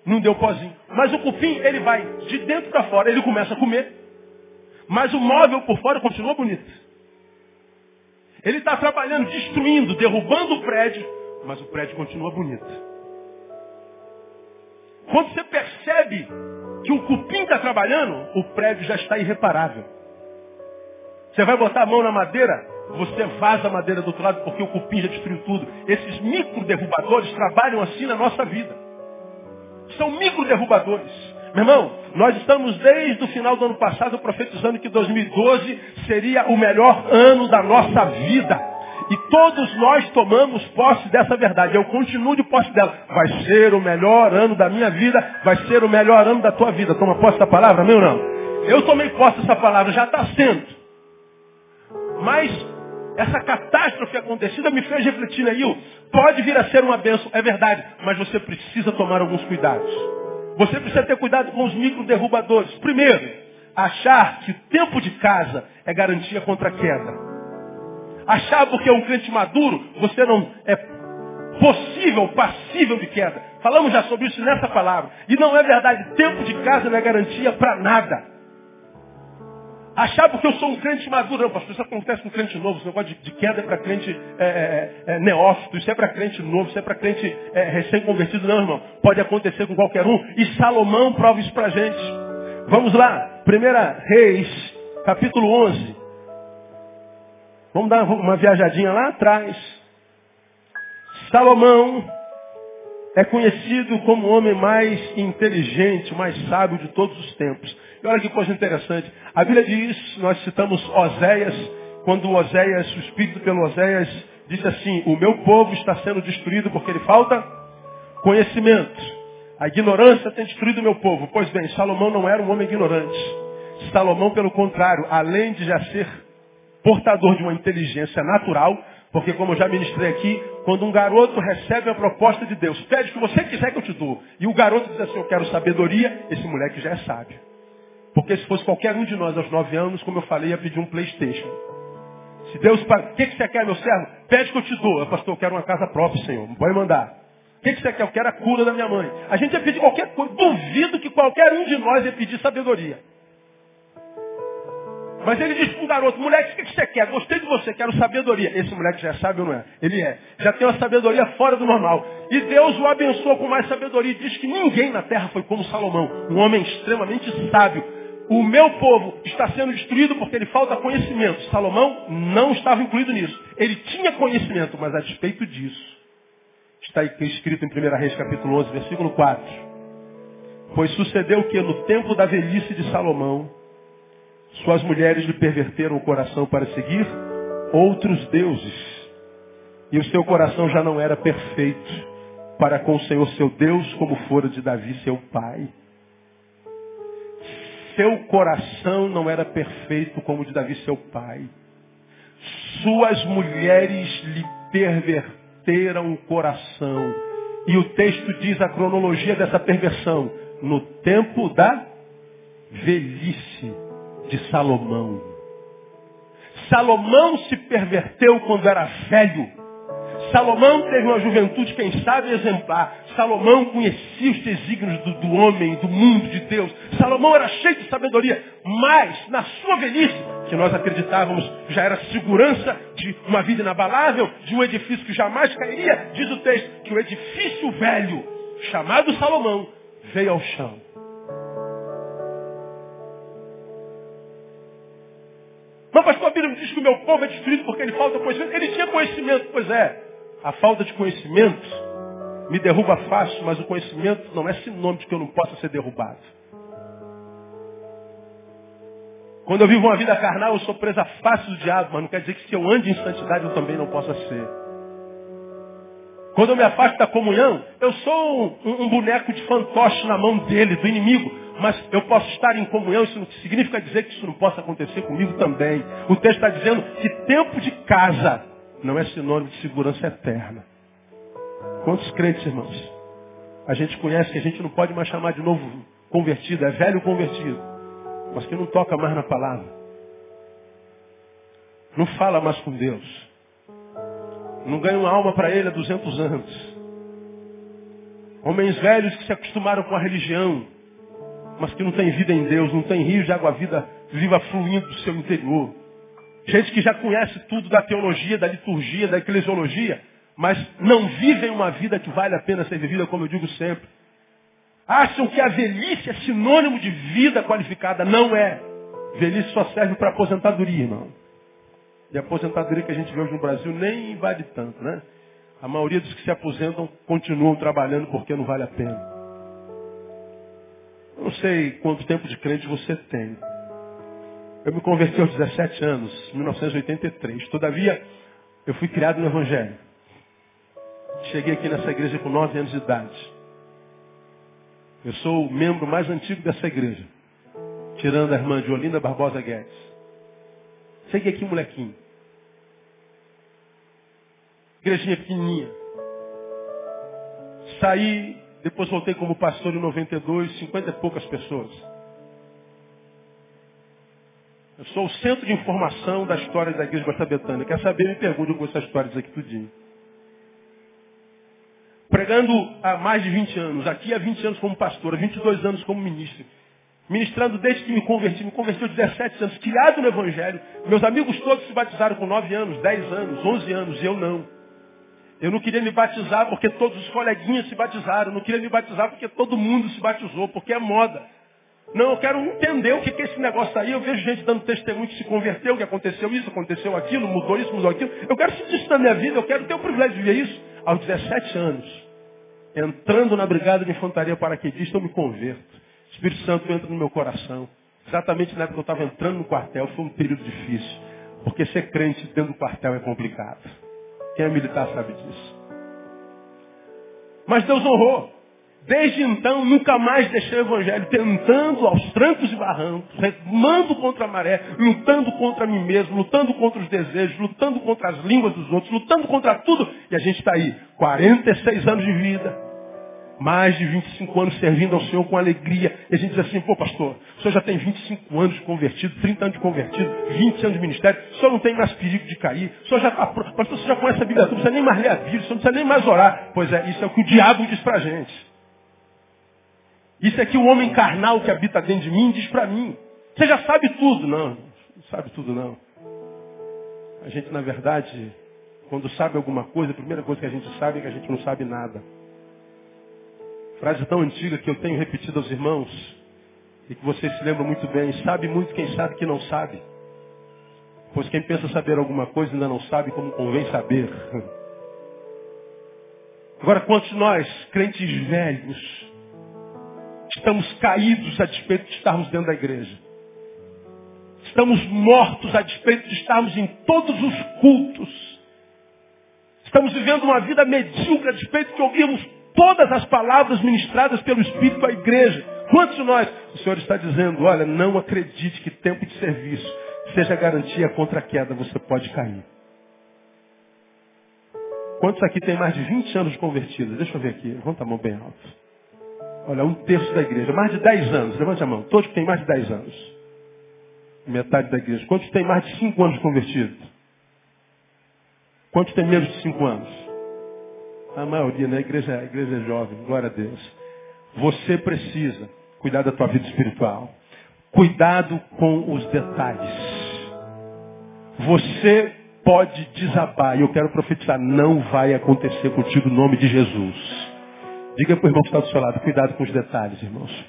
Não deu pozinho. Mas o cupim, ele vai de dentro para fora. Ele começa a comer. Mas o móvel por fora continua bonito. Ele está trabalhando, destruindo, derrubando o prédio mas o prédio continua bonito. Quando você percebe que o cupim está trabalhando, o prédio já está irreparável. Você vai botar a mão na madeira, você vaza a madeira do outro lado porque o cupim já destruiu tudo. Esses micro derrubadores trabalham assim na nossa vida. São micro derrubadores. Meu irmão, nós estamos desde o final do ano passado profetizando que 2012 seria o melhor ano da nossa vida. E todos nós tomamos posse dessa verdade. Eu continuo de posse dela. Vai ser o melhor ano da minha vida, vai ser o melhor ano da tua vida. Toma posse da palavra, meu não? Eu tomei posse dessa palavra, já está sendo. Mas essa catástrofe acontecida me fez refletir aí. Pode vir a ser uma bênção, é verdade, mas você precisa tomar alguns cuidados. Você precisa ter cuidado com os micro derrubadores. Primeiro, achar que o tempo de casa é garantia contra a queda achar porque é um crente maduro, você não é possível, passível de queda. Falamos já sobre isso nessa palavra. E não é verdade. Tempo de casa não é garantia para nada. Achar porque eu sou um crente maduro. Não, pastor, isso acontece com crente novo. Esse negócio de, de queda é para crente é, é, é, neófito. Isso é para crente novo. Isso é para crente é, recém-convertido. Não, irmão. Pode acontecer com qualquer um. E Salomão prova isso para gente. Vamos lá. Primeira Reis, capítulo 11. Vamos dar uma viajadinha lá atrás. Salomão é conhecido como o homem mais inteligente, mais sábio de todos os tempos. E olha que coisa interessante. A Bíblia diz, nós citamos Oséias, quando Oséias, o Espírito pelo Oséias, diz assim, o meu povo está sendo destruído porque ele falta conhecimento. A ignorância tem destruído o meu povo. Pois bem, Salomão não era um homem ignorante. Salomão, pelo contrário, além de já ser portador de uma inteligência natural, porque como eu já ministrei aqui, quando um garoto recebe a proposta de Deus, pede o que você quiser que eu te dou, e o garoto diz assim, eu quero sabedoria, esse moleque já é sábio. Porque se fosse qualquer um de nós aos nove anos, como eu falei, ia pedir um Playstation. Se Deus, o que, que você quer, meu servo? Pede que eu te dou. Eu, pastor, eu quero uma casa própria, Senhor. Pode mandar. O que, que você quer? Eu quero a cura da minha mãe. A gente ia pedir qualquer coisa. Duvido que qualquer um de nós ia pedir sabedoria. Mas ele diz para um garoto, moleque, o que você quer? Gostei de você, quero sabedoria. Esse moleque já sabe ou não é? Ele é. Já tem uma sabedoria fora do normal. E Deus o abençoa com mais sabedoria. Diz que ninguém na terra foi como Salomão. Um homem extremamente sábio. O meu povo está sendo destruído porque ele falta conhecimento. Salomão não estava incluído nisso. Ele tinha conhecimento, mas a despeito disso, está escrito em 1 Reis capítulo 11, versículo 4. Pois sucedeu que no tempo da velhice de Salomão, suas mulheres lhe perverteram o coração para seguir outros deuses. E o seu coração já não era perfeito para com o Senhor seu Deus, como fora de Davi seu pai. Seu coração não era perfeito como o de Davi seu pai. Suas mulheres lhe perverteram o coração. E o texto diz a cronologia dessa perversão. No tempo da velhice de Salomão. Salomão se perverteu quando era velho. Salomão teve uma juventude, quem sabe, exemplar. Salomão conhecia os desígnios do, do, homem, do mundo, de Deus. Salomão era cheio de sabedoria. Mas, na sua velhice, que nós acreditávamos já era segurança de uma vida inabalável, de um edifício que jamais cairia, diz o texto que o edifício velho, chamado Salomão, veio ao chão. Mas pastor, a Bíblia diz que o meu povo é destruído porque ele falta conhecimento. Ele tinha conhecimento, pois é. A falta de conhecimento me derruba fácil, mas o conhecimento não é sinônimo de que eu não possa ser derrubado. Quando eu vivo uma vida carnal, eu sou presa fácil do diabo, mas não quer dizer que se eu ande em santidade eu também não possa ser. Quando eu me afasto da comunhão, eu sou um, um boneco de fantoche na mão dele, do inimigo. Mas eu posso estar em comunhão, isso não significa dizer que isso não possa acontecer comigo também. O texto está dizendo que tempo de casa não é sinônimo de segurança eterna. Quantos crentes, irmãos? A gente conhece que a gente não pode mais chamar de novo convertido, é velho convertido, mas que não toca mais na palavra. Não fala mais com Deus. Não ganha uma alma para ele há 200 anos. Homens velhos que se acostumaram com a religião, mas que não tem vida em Deus, não tem rio de água vida viva fluindo do seu interior. Gente que já conhece tudo da teologia, da liturgia, da eclesiologia, mas não vivem uma vida que vale a pena ser vivida, como eu digo sempre. Acham que a velhice é sinônimo de vida qualificada. Não é. Velhice só serve para aposentadoria, irmão. E a aposentadoria que a gente vê hoje no Brasil nem vale tanto, né? A maioria dos que se aposentam continuam trabalhando porque não vale a pena. Não sei quanto tempo de crente você tem. Eu me converti aos 17 anos, 1983. Todavia, eu fui criado no Evangelho. Cheguei aqui nessa igreja com 9 anos de idade. Eu sou o membro mais antigo dessa igreja. Tirando a irmã de Olinda Barbosa Guedes. Cheguei aqui, molequinho. Igrejinha pequenininha. Saí, depois voltei como pastor em 92, 50 e poucas pessoas. Eu sou o centro de informação da história da Igreja Basta Betânia. Quer saber? Me pergunte com essas histórias aqui tudinho. Pregando há mais de 20 anos. Aqui há 20 anos como pastor, há 22 anos como ministro. Ministrando desde que me converti. Me converti aos 17 anos. Criado no Evangelho. Meus amigos todos se batizaram com 9 anos, 10 anos, 11 anos. E eu não. Eu não queria me batizar porque todos os coleguinhas se batizaram. Eu não queria me batizar porque todo mundo se batizou. Porque é moda. Não, eu quero entender o que é esse negócio aí. Eu vejo gente dando testemunho que se converteu, que aconteceu isso, aconteceu aquilo, mudou isso, mudou aquilo. Eu quero sentir isso na minha vida, eu quero ter o privilégio de viver isso. Aos 17 anos, entrando na brigada de infantaria paraquedista, eu me converto. Espírito Santo entra no meu coração. Exatamente na época que eu estava entrando no quartel, foi um período difícil. Porque ser crente dentro do quartel é complicado. Quem é militar sabe disso. Mas Deus honrou. Desde então, nunca mais deixei o evangelho, tentando aos trancos e barrancos, remando contra a maré, lutando contra mim mesmo, lutando contra os desejos, lutando contra as línguas dos outros, lutando contra tudo. E a gente está aí, 46 anos de vida, mais de 25 anos servindo ao Senhor com alegria. E a gente diz assim, pô pastor, o senhor já tem 25 anos convertido, 30 anos de convertido, 20 anos de ministério, o senhor não tem mais perigo de cair, o senhor já está pronto, pastor, você já conhece a Bíblia, não precisa nem mais ler a Bíblia, você não precisa nem mais orar. Pois é, isso é o que o diabo diz pra gente. Isso é que o homem carnal que habita dentro de mim diz para mim. Você já sabe tudo. Não, não sabe tudo não. A gente, na verdade, quando sabe alguma coisa, a primeira coisa que a gente sabe é que a gente não sabe nada. Frase tão antiga que eu tenho repetido aos irmãos, e que vocês se lembram muito bem, sabe muito quem sabe que não sabe. Pois quem pensa saber alguma coisa ainda não sabe como convém saber. Agora, quantos nós, crentes velhos, Estamos caídos a despeito de estarmos dentro da igreja. Estamos mortos a despeito de estarmos em todos os cultos. Estamos vivendo uma vida medíocre a despeito de ouvirmos todas as palavras ministradas pelo Espírito à igreja. Quantos de nós? O Senhor está dizendo, olha, não acredite que tempo de serviço seja garantia contra a queda, você pode cair. Quantos aqui tem mais de 20 anos de convertidos? Deixa eu ver aqui, levanta a mão bem alto. Olha, um terço da igreja, mais de 10 anos, levante a mão. Todos que têm mais de 10 anos. Metade da igreja. Quantos têm mais de 5 anos de convertido? Quantos têm menos de 5 anos? A maioria, né? A igreja, a igreja é jovem, glória a Deus. Você precisa cuidar da tua vida espiritual. Cuidado com os detalhes. Você pode desabar, e eu quero profetizar, não vai acontecer contigo no nome de Jesus. Diga para o irmão que está do seu lado, cuidado com os detalhes, irmãos.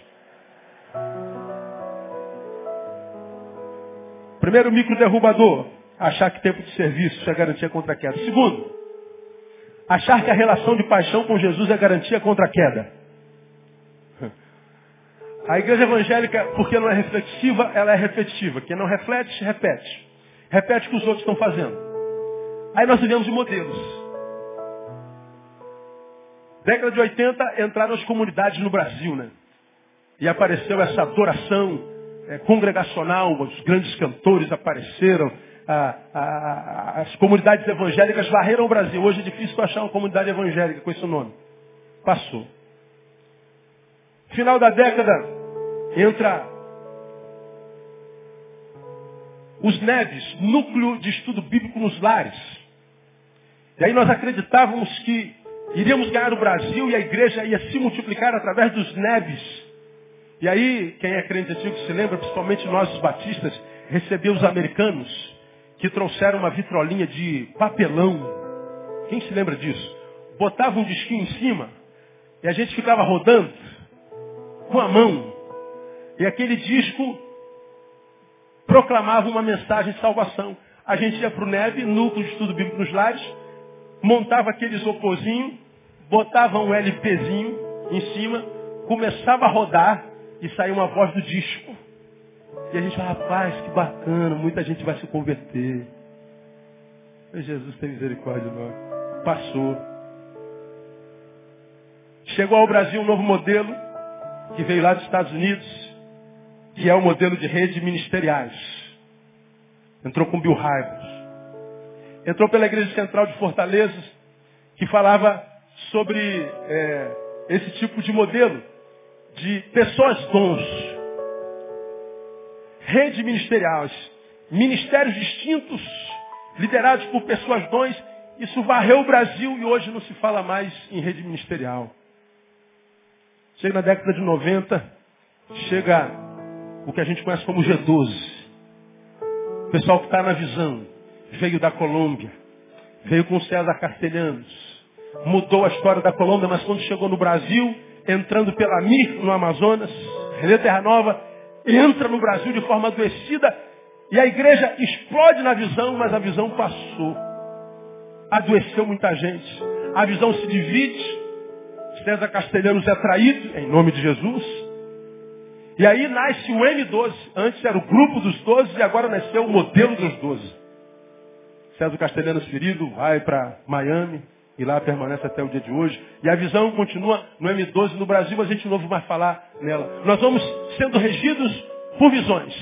Primeiro micro derrubador, achar que tempo de serviço é garantia contra a queda. Segundo, achar que a relação de paixão com Jesus é garantia contra a queda. A igreja evangélica, porque não é reflexiva, ela é repetitiva. Quem não reflete, repete. Repete o que os outros estão fazendo. Aí nós vivemos de modelos. Década de 80 entraram as comunidades no Brasil, né? E apareceu essa adoração é, congregacional, os grandes cantores apareceram, a, a, as comunidades evangélicas varreram o Brasil. Hoje é difícil achar uma comunidade evangélica com esse nome. Passou. Final da década, entra os NEVs, Núcleo de Estudo Bíblico nos Lares. E aí nós acreditávamos que iríamos ganhar o Brasil e a igreja ia se multiplicar através dos NEVs. E aí, quem é crente antigo se lembra, principalmente nós os batistas, recebeu os americanos que trouxeram uma vitrolinha de papelão. Quem se lembra disso? Botava um disquinho em cima e a gente ficava rodando com a mão. E aquele disco proclamava uma mensagem de salvação. A gente ia para o neve, núcleo de estudo bíblico nos lares, montava aquele isoporzinho, botava um LPzinho em cima, começava a rodar e saía uma voz do disco. E a gente fala, rapaz, que bacana, muita gente vai se converter. Jesus tem misericórdia de nós. Passou. Chegou ao Brasil um novo modelo, que veio lá dos Estados Unidos, que é o modelo de rede ministeriais. Entrou com Bill Hybels. Entrou pela Igreja Central de Fortaleza, que falava sobre é, esse tipo de modelo de pessoas dons. Rede ministeriais. Ministérios distintos, liderados por pessoas dons. Isso varreu o Brasil e hoje não se fala mais em rede ministerial. Chega na década de 90, chega o que a gente conhece como G12. O pessoal que está na visão, veio da Colômbia, veio com César Castelhanos, mudou a história da Colômbia, mas quando chegou no Brasil, entrando pela MIR no Amazonas, René Terra Nova, entra no Brasil de forma adoecida e a igreja explode na visão, mas a visão passou. Adoeceu muita gente. A visão se divide, César Castelhanos é traído, em nome de Jesus. E aí nasce o M12. Antes era o grupo dos 12 e agora nasceu o modelo dos 12. César Castelhanos ferido vai para Miami e lá permanece até o dia de hoje. E a visão continua no M12 no Brasil, a gente não ouve mais falar nela. Nós vamos sendo regidos por visões.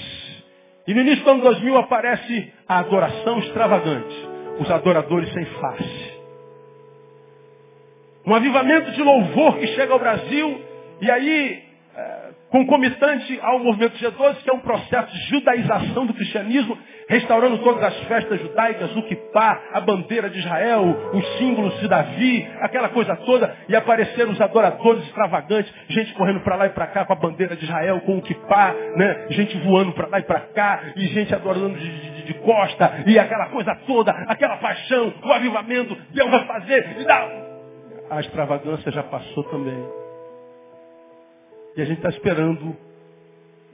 E no início do ano 2000 aparece a adoração extravagante. Os adoradores sem face. Um avivamento de louvor que chega ao Brasil e aí, concomitante ao movimento G12, que é um processo de judaização do cristianismo, restaurando todas as festas judaicas, o kippah, a bandeira de Israel, os símbolos de Davi, aquela coisa toda, e apareceram os adoradores extravagantes, gente correndo para lá e para cá com a bandeira de Israel, com o kippah, né? gente voando para lá e para cá, e gente adorando de, de, de, costa, e aquela coisa toda, aquela paixão, o avivamento, Deus vai fazer, e dá, a extravagância já passou também. E a gente está esperando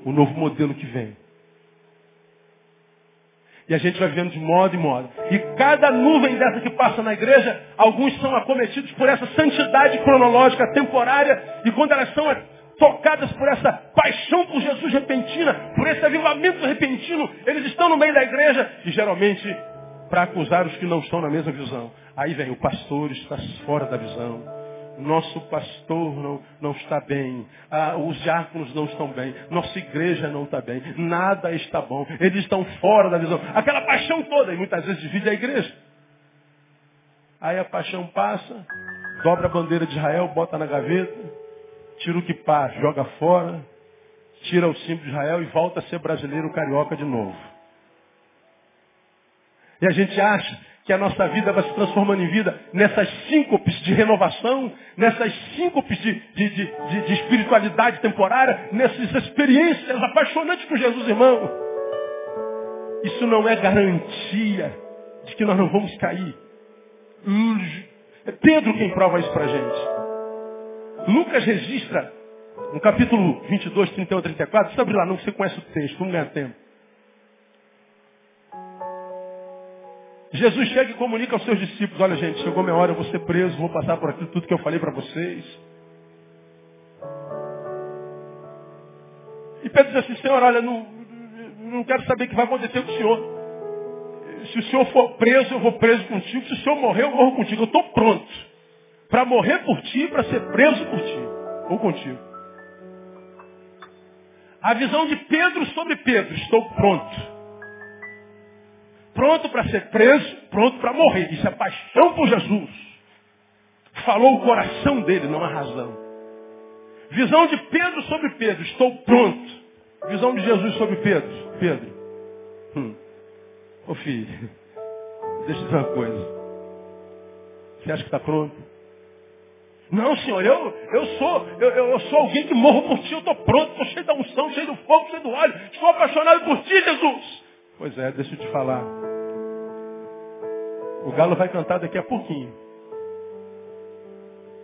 o novo modelo que vem. E a gente vai vivendo de modo em modo. E cada nuvem dessa que passa na igreja, alguns são acometidos por essa santidade cronológica temporária. E quando elas são tocadas por essa paixão por Jesus repentina, por esse avivamento repentino, eles estão no meio da igreja e geralmente para acusar os que não estão na mesma visão. Aí vem, o pastor está fora da visão. Nosso pastor não, não está bem. Ah, os diáconos não estão bem. Nossa igreja não está bem. Nada está bom. Eles estão fora da visão. Aquela paixão toda. E muitas vezes divide a igreja. Aí a paixão passa, dobra a bandeira de Israel, bota na gaveta, tira o que passa, joga fora, tira o símbolo de Israel e volta a ser brasileiro carioca de novo. E a gente acha que a nossa vida vai se transformando em vida nessas síncopes de renovação, nessas síncopes de, de, de, de, espiritualidade temporária, nessas experiências apaixonantes com Jesus, irmão. Isso não é garantia de que nós não vamos cair. É Pedro quem prova isso para gente. Lucas registra, no capítulo 22, 31 34, você abre lá, não você conhece o texto, vamos ganhar tempo. Jesus chega e comunica aos seus discípulos, olha gente, chegou minha hora, eu vou ser preso, vou passar por aquilo tudo que eu falei para vocês. E Pedro diz assim, Senhor, olha, não, não quero saber o que vai acontecer com o Senhor. Se o Senhor for preso, eu vou preso contigo. Se o Senhor morrer, eu morro contigo. Eu estou pronto para morrer por ti, para ser preso por ti, ou contigo. A visão de Pedro sobre Pedro, estou pronto. Pronto para ser preso, pronto para morrer. Isso é paixão por Jesus. Falou o coração dele, não a razão. Visão de Pedro sobre Pedro, estou pronto. Visão de Jesus sobre Pedro, Pedro. Hum. Ô filho, deixa eu dizer uma coisa. Você acha que está pronto? Não, senhor, eu, eu, sou, eu, eu sou alguém que morro por ti, eu estou pronto, estou cheio da unção, cheio do fogo, cheio do óleo. Estou apaixonado por ti, Jesus. Pois é, deixa eu te falar. O galo vai cantar daqui a pouquinho.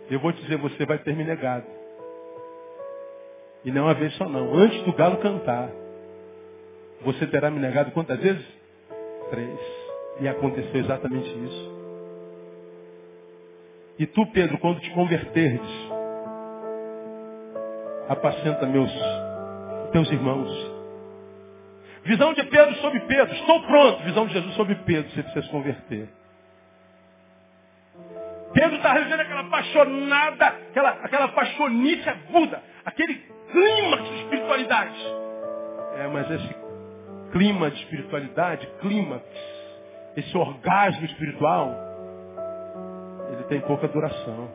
Eu vou te dizer, você vai ter me negado. E não uma vez só não. Antes do galo cantar, você terá me negado quantas vezes? Três. E aconteceu exatamente isso. E tu, Pedro, quando te converteres, apacenta meus, teus irmãos. Visão de Pedro sobre Pedro. Estou pronto. Visão de Jesus sobre Pedro, se precisa se converter. Pedro está vivendo aquela apaixonada, aquela, aquela paixonice aguda, aquele clima de espiritualidade. É, mas esse clima de espiritualidade, clímax, esse orgasmo espiritual, ele tem pouca duração.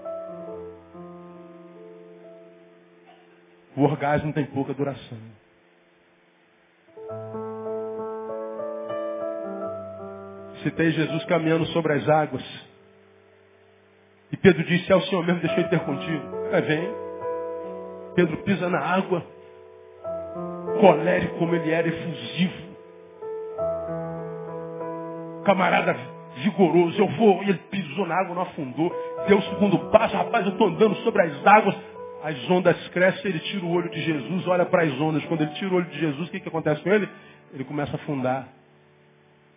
O orgasmo tem pouca duração. Citei Jesus caminhando sobre as águas. E Pedro disse, é o Senhor mesmo, deixei de ter contigo. É, vem. Pedro pisa na água, colérico como ele era, efusivo. Camarada vigoroso, eu vou, e ele pisou na água, não afundou. Deu o segundo passo, rapaz, eu estou andando sobre as águas. As ondas crescem, ele tira o olho de Jesus, olha para as ondas. Quando ele tira o olho de Jesus, o que, que acontece com ele? Ele começa a afundar.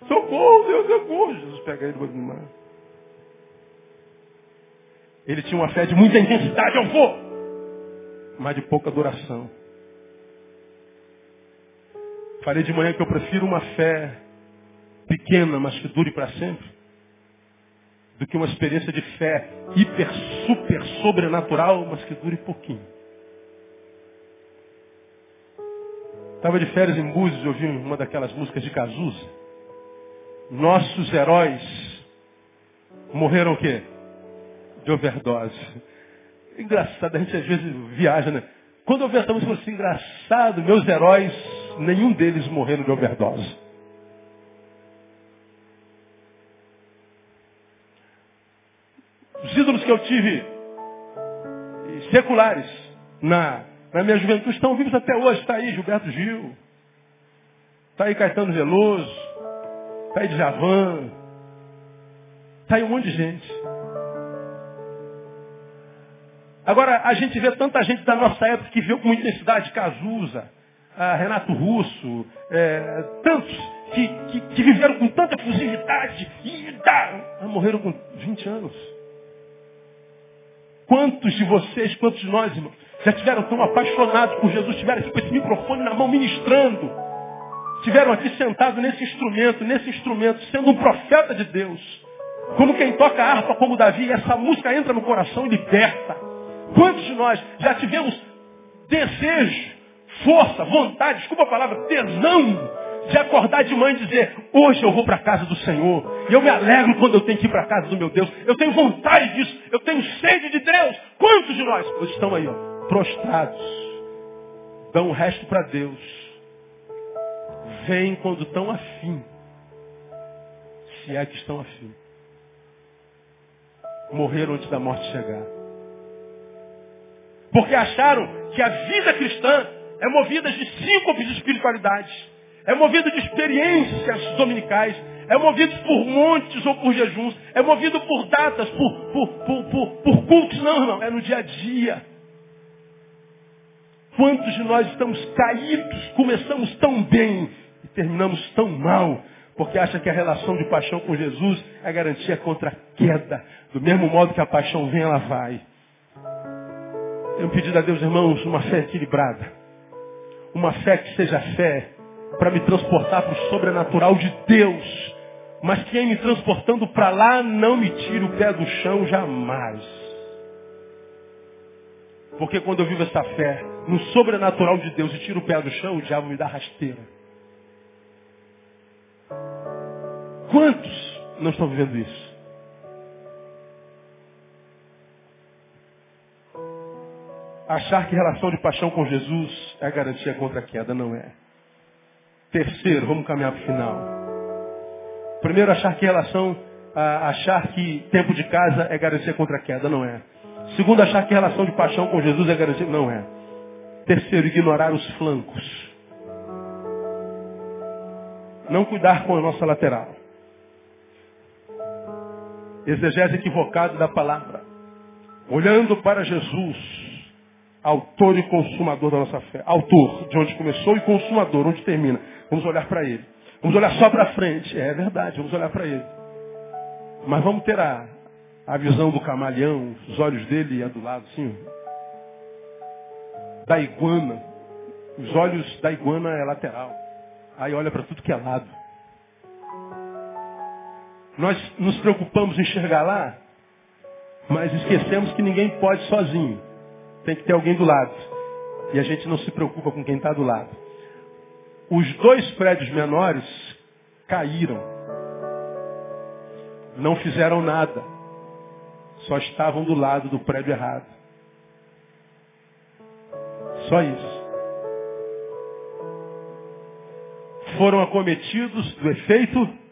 Socorro, Deus, socorro. Jesus pega ele do mar. Ele tinha uma fé de muita intensidade, eu vou, mas de pouca duração. Falei de manhã que eu prefiro uma fé pequena, mas que dure para sempre, do que uma experiência de fé hiper, super, sobrenatural, mas que dure pouquinho. Estava de férias em Búzios, ouvi uma daquelas músicas de Cazuza. Nossos heróis morreram o quê? de overdose. Engraçado, a gente às vezes viaja, né? Quando eu eu assim, engraçado, meus heróis, nenhum deles morreram de overdose. Os ídolos que eu tive, seculares, na, na minha juventude, estão vivos até hoje. Está aí Gilberto Gil, está aí Caetano Veloso, está aí Djavan, está aí um monte de gente. Agora, a gente vê tanta gente da nossa época que viu com intensidade, Cazuza, Renato Russo, é, tantos que, que, que, viveram com tanta fusividade e morreram com 20 anos. Quantos de vocês, quantos de nós, irmão, já tiveram tão apaixonados por Jesus, tiveram com esse microfone na mão ministrando, tiveram aqui sentados nesse instrumento, nesse instrumento, sendo um profeta de Deus, como quem toca harpa como Davi, essa música entra no coração e liberta. Quantos de nós já tivemos desejo, força, vontade, desculpa a palavra, tesão de acordar de manhã e dizer, hoje eu vou para a casa do Senhor. E eu me alegro quando eu tenho que ir para a casa do meu Deus. Eu tenho vontade disso. Eu tenho sede de Deus. Quantos de nós estão aí, ó, prostrados? Dão o resto para Deus. Vêm quando estão afim. Se é que estão afim. Morreram antes da morte chegar. Porque acharam que a vida cristã é movida de síncopes de espiritualidade é movido de experiências dominicais, é movido por montes ou por jejuns, é movido por datas, por, por, por, por, por cultos, não, irmão, é no dia a dia. Quantos de nós estamos caídos, começamos tão bem terminamos tão mal, porque acha que a relação de paixão com Jesus é garantia contra a queda. Do mesmo modo que a paixão vem, ela vai. Tenho pedido a Deus, irmãos, uma fé equilibrada. Uma fé que seja fé para me transportar para o sobrenatural de Deus. Mas quem me transportando para lá não me tira o pé do chão jamais. Porque quando eu vivo essa fé no sobrenatural de Deus e tiro o pé do chão, o diabo me dá rasteira. Quantos não estão vivendo isso? Achar que relação de paixão com Jesus é garantia contra a queda, não é. Terceiro, vamos caminhar para o final. Primeiro, achar que relação, achar que tempo de casa é garantia contra a queda, não é. Segundo, achar que relação de paixão com Jesus é garantia, não é. Terceiro, ignorar os flancos. Não cuidar com a nossa lateral. Exegese equivocado da palavra. Olhando para Jesus, autor e consumador da nossa fé. Autor, de onde começou e consumador, onde termina. Vamos olhar para ele. Vamos olhar só para frente. É verdade, vamos olhar para ele. Mas vamos ter a, a visão do camaleão, os olhos dele é do lado, assim. Da iguana. Os olhos da iguana é lateral. Aí olha para tudo que é lado. Nós nos preocupamos em enxergar lá, mas esquecemos que ninguém pode sozinho. Tem que ter alguém do lado. E a gente não se preocupa com quem está do lado. Os dois prédios menores caíram. Não fizeram nada. Só estavam do lado do prédio errado. Só isso. Foram acometidos do efeito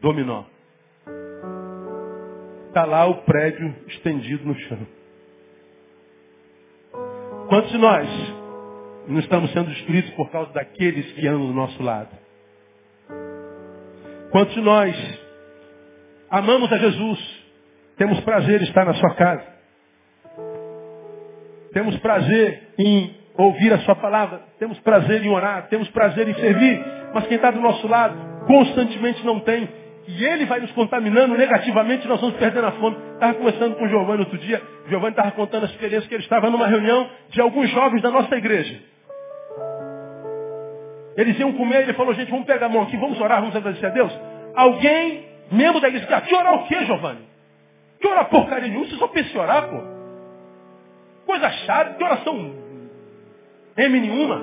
dominó. Está lá o prédio estendido no chão. Quantos de nós não estamos sendo destruídos por causa daqueles que andam do nosso lado? Quantos de nós amamos a Jesus? Temos prazer em estar na sua casa. Temos prazer em ouvir a sua palavra. Temos prazer em orar. Temos prazer em servir. Mas quem está do nosso lado constantemente não tem. E ele vai nos contaminando negativamente, nós vamos perdendo a fome. Estava conversando com o Giovanni outro dia. Giovanni estava contando a experiência que ele estava numa reunião de alguns jovens da nossa igreja. Eles iam comer, ele falou, gente, vamos pegar a mão aqui, vamos orar, vamos agradecer a Deus. Alguém, membro da igreja, que orar o quê, Giovanni? Que orar porcaria nenhuma, pensa em orar, pô. Coisa chata, que oração M nenhuma.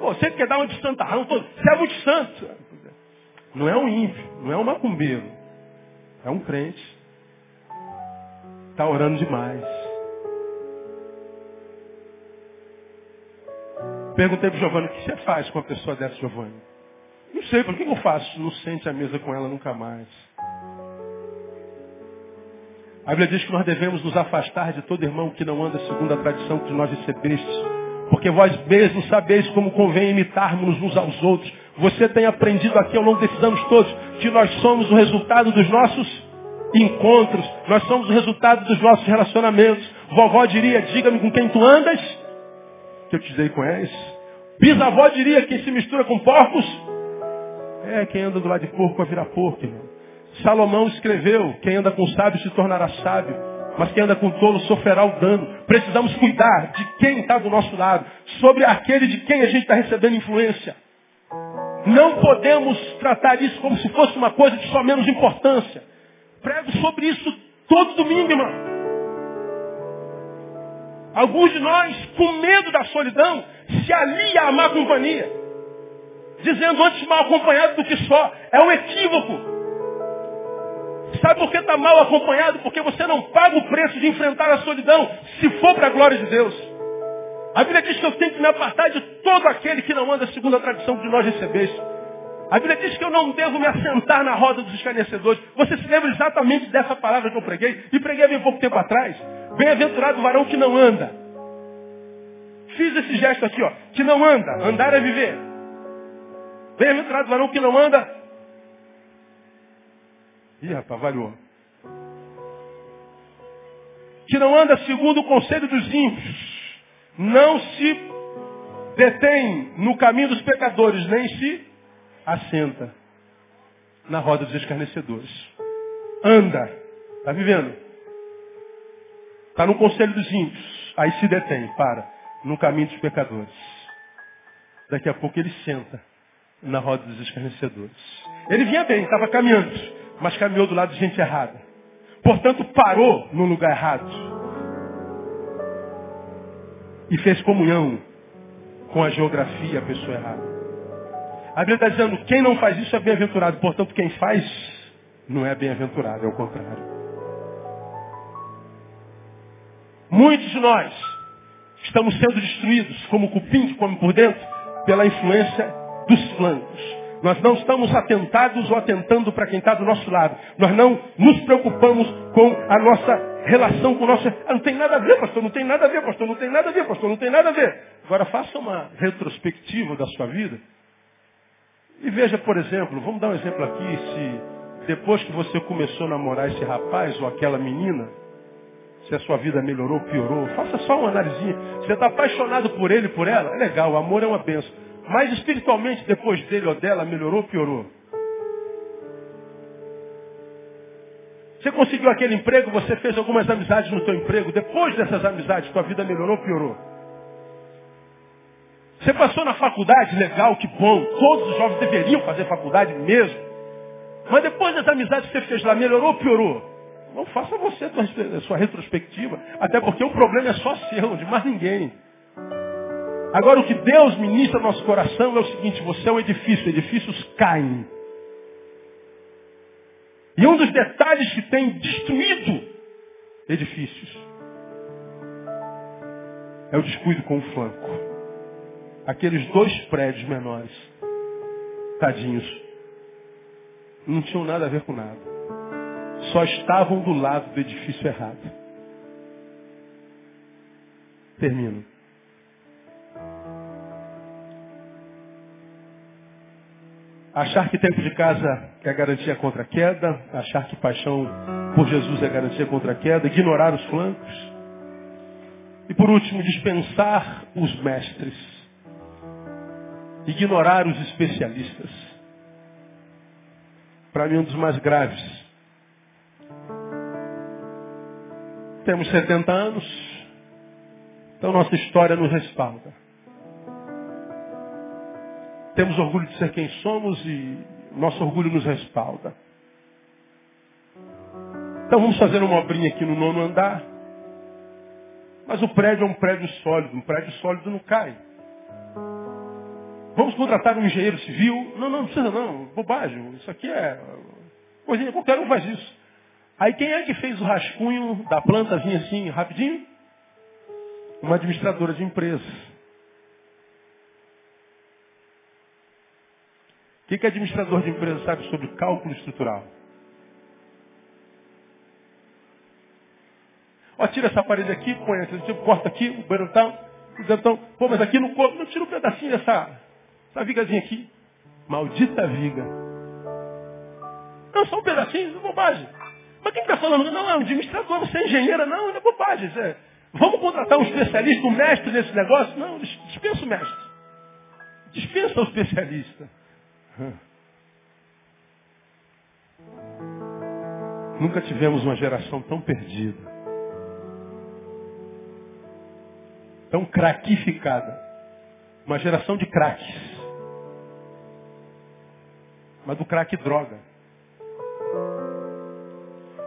Pô, você quer dar uma de santa rã, você é muito santo. Não é um ímpio, não é um macumbeiro. É um crente. Está orando demais. Perguntei para o Giovanni, o que você faz com uma pessoa dessa, Giovanni? Não sei, por que eu faço? Não sente a mesa com ela nunca mais. A Bíblia diz que nós devemos nos afastar de todo irmão que não anda segundo a tradição que nós recebestes. Porque vós mesmos sabeis como convém imitarmos uns aos outros. Você tem aprendido aqui ao longo desses anos todos que nós somos o resultado dos nossos encontros, nós somos o resultado dos nossos relacionamentos. Vovó diria, diga-me com quem tu andas, que eu te dei com eles. Bisavó diria, quem se mistura com porcos, é quem anda do lado de porco vai virar porco, irmão. Salomão escreveu, quem anda com sábio se tornará sábio. Mas quem anda com tolo sofrerá o dano. Precisamos cuidar de quem está do nosso lado, sobre aquele de quem a gente está recebendo influência. Não podemos tratar isso como se fosse uma coisa de só menos importância. Prego sobre isso todo domingo, irmão. Alguns de nós, com medo da solidão, se alia à má companhia. Dizendo antes mal acompanhado do que só. É um equívoco. Sabe por que está mal acompanhado? Porque você não paga o preço de enfrentar a solidão, se for para a glória de Deus. A Bíblia diz que eu tenho que me apartar de todo aquele que não anda segundo a tradição que nós recebeste. A Bíblia diz que eu não devo me assentar na roda dos escarnecedores. Você se lembra exatamente dessa palavra que eu preguei? E preguei há bem pouco tempo atrás. Bem-aventurado o varão que não anda. Fiz esse gesto aqui, ó. Que não anda. Andar é viver. Bem-aventurado o varão que não anda. Ih, rapaz, valeu. Que não anda segundo o conselho dos ímpios não se detém no caminho dos pecadores, nem se assenta na roda dos escarnecedores. Anda. Está vivendo? Está no conselho dos ímpios. Aí se detém, para, no caminho dos pecadores. Daqui a pouco ele senta na roda dos escarnecedores. Ele vinha bem, estava caminhando, mas caminhou do lado de gente errada. Portanto, parou no lugar errado e fez comunhão com a geografia, a pessoa errada. A Bíblia está dizendo, quem não faz isso é bem-aventurado. Portanto, quem faz não é bem-aventurado, é o contrário. Muitos de nós estamos sendo destruídos, como cupim que come por dentro, pela influência dos flancos. Nós não estamos atentados ou atentando para quem está do nosso lado. Nós não nos preocupamos com a nossa relação com o nosso. Ah, não tem nada a ver, pastor, não tem nada a ver, pastor, não tem nada a ver, pastor, não tem nada a ver. Agora faça uma retrospectiva da sua vida. E veja, por exemplo, vamos dar um exemplo aqui, se depois que você começou a namorar esse rapaz ou aquela menina, se a sua vida melhorou ou piorou, faça só uma análise. Você está apaixonado por ele, por ela? É legal, o amor é uma benção. Mas espiritualmente, depois dele ou dela, melhorou ou piorou? Você conseguiu aquele emprego, você fez algumas amizades no seu emprego. Depois dessas amizades, sua vida melhorou ou piorou? Você passou na faculdade, legal, que bom. Todos os jovens deveriam fazer faculdade mesmo. Mas depois das amizades que você fez lá, melhorou ou piorou? Não faça você a sua retrospectiva. Até porque o problema é só seu, de mais ninguém. Agora o que Deus ministra no nosso coração é o seguinte, você é um edifício, edifícios caem. E um dos detalhes que tem destruído edifícios é o descuido com o flanco. Aqueles dois prédios menores, tadinhos, não tinham nada a ver com nada. Só estavam do lado do edifício errado. Termino. Achar que tempo de casa é garantia contra a queda, achar que paixão por Jesus é garantia contra a queda, ignorar os flancos. E por último, dispensar os mestres. Ignorar os especialistas. Para mim, um dos mais graves. Temos 70 anos, então nossa história nos respalda. Temos orgulho de ser quem somos e nosso orgulho nos respalda. Então vamos fazer uma obrinha aqui no nono andar. Mas o prédio é um prédio sólido. Um prédio sólido não cai. Vamos contratar um engenheiro civil? Não, não, não precisa não. Bobagem. Isso aqui é coisinha. Qualquer um faz isso. Aí quem é que fez o rascunho da plantazinha assim, rapidinho? Uma administradora de empresas. O que, administrador de empresa sabe sobre cálculo estrutural? Ó, tira essa parede aqui, põe aqui, corta aqui, o berantão, o dentão, pô, mas aqui no corpo, não tira um pedacinho dessa, essa vigazinha aqui. Maldita viga. Não, só um pedacinho, é bobagem. Mas quem está falando? Não, é um administrador, você é engenheira, não, é bobagem. É... Vamos contratar um especialista, um mestre nesse negócio? Não, dispensa o mestre. Dispensa o especialista. Hum. Nunca tivemos uma geração tão perdida, tão craquificada. Uma geração de craques. Mas do craque droga.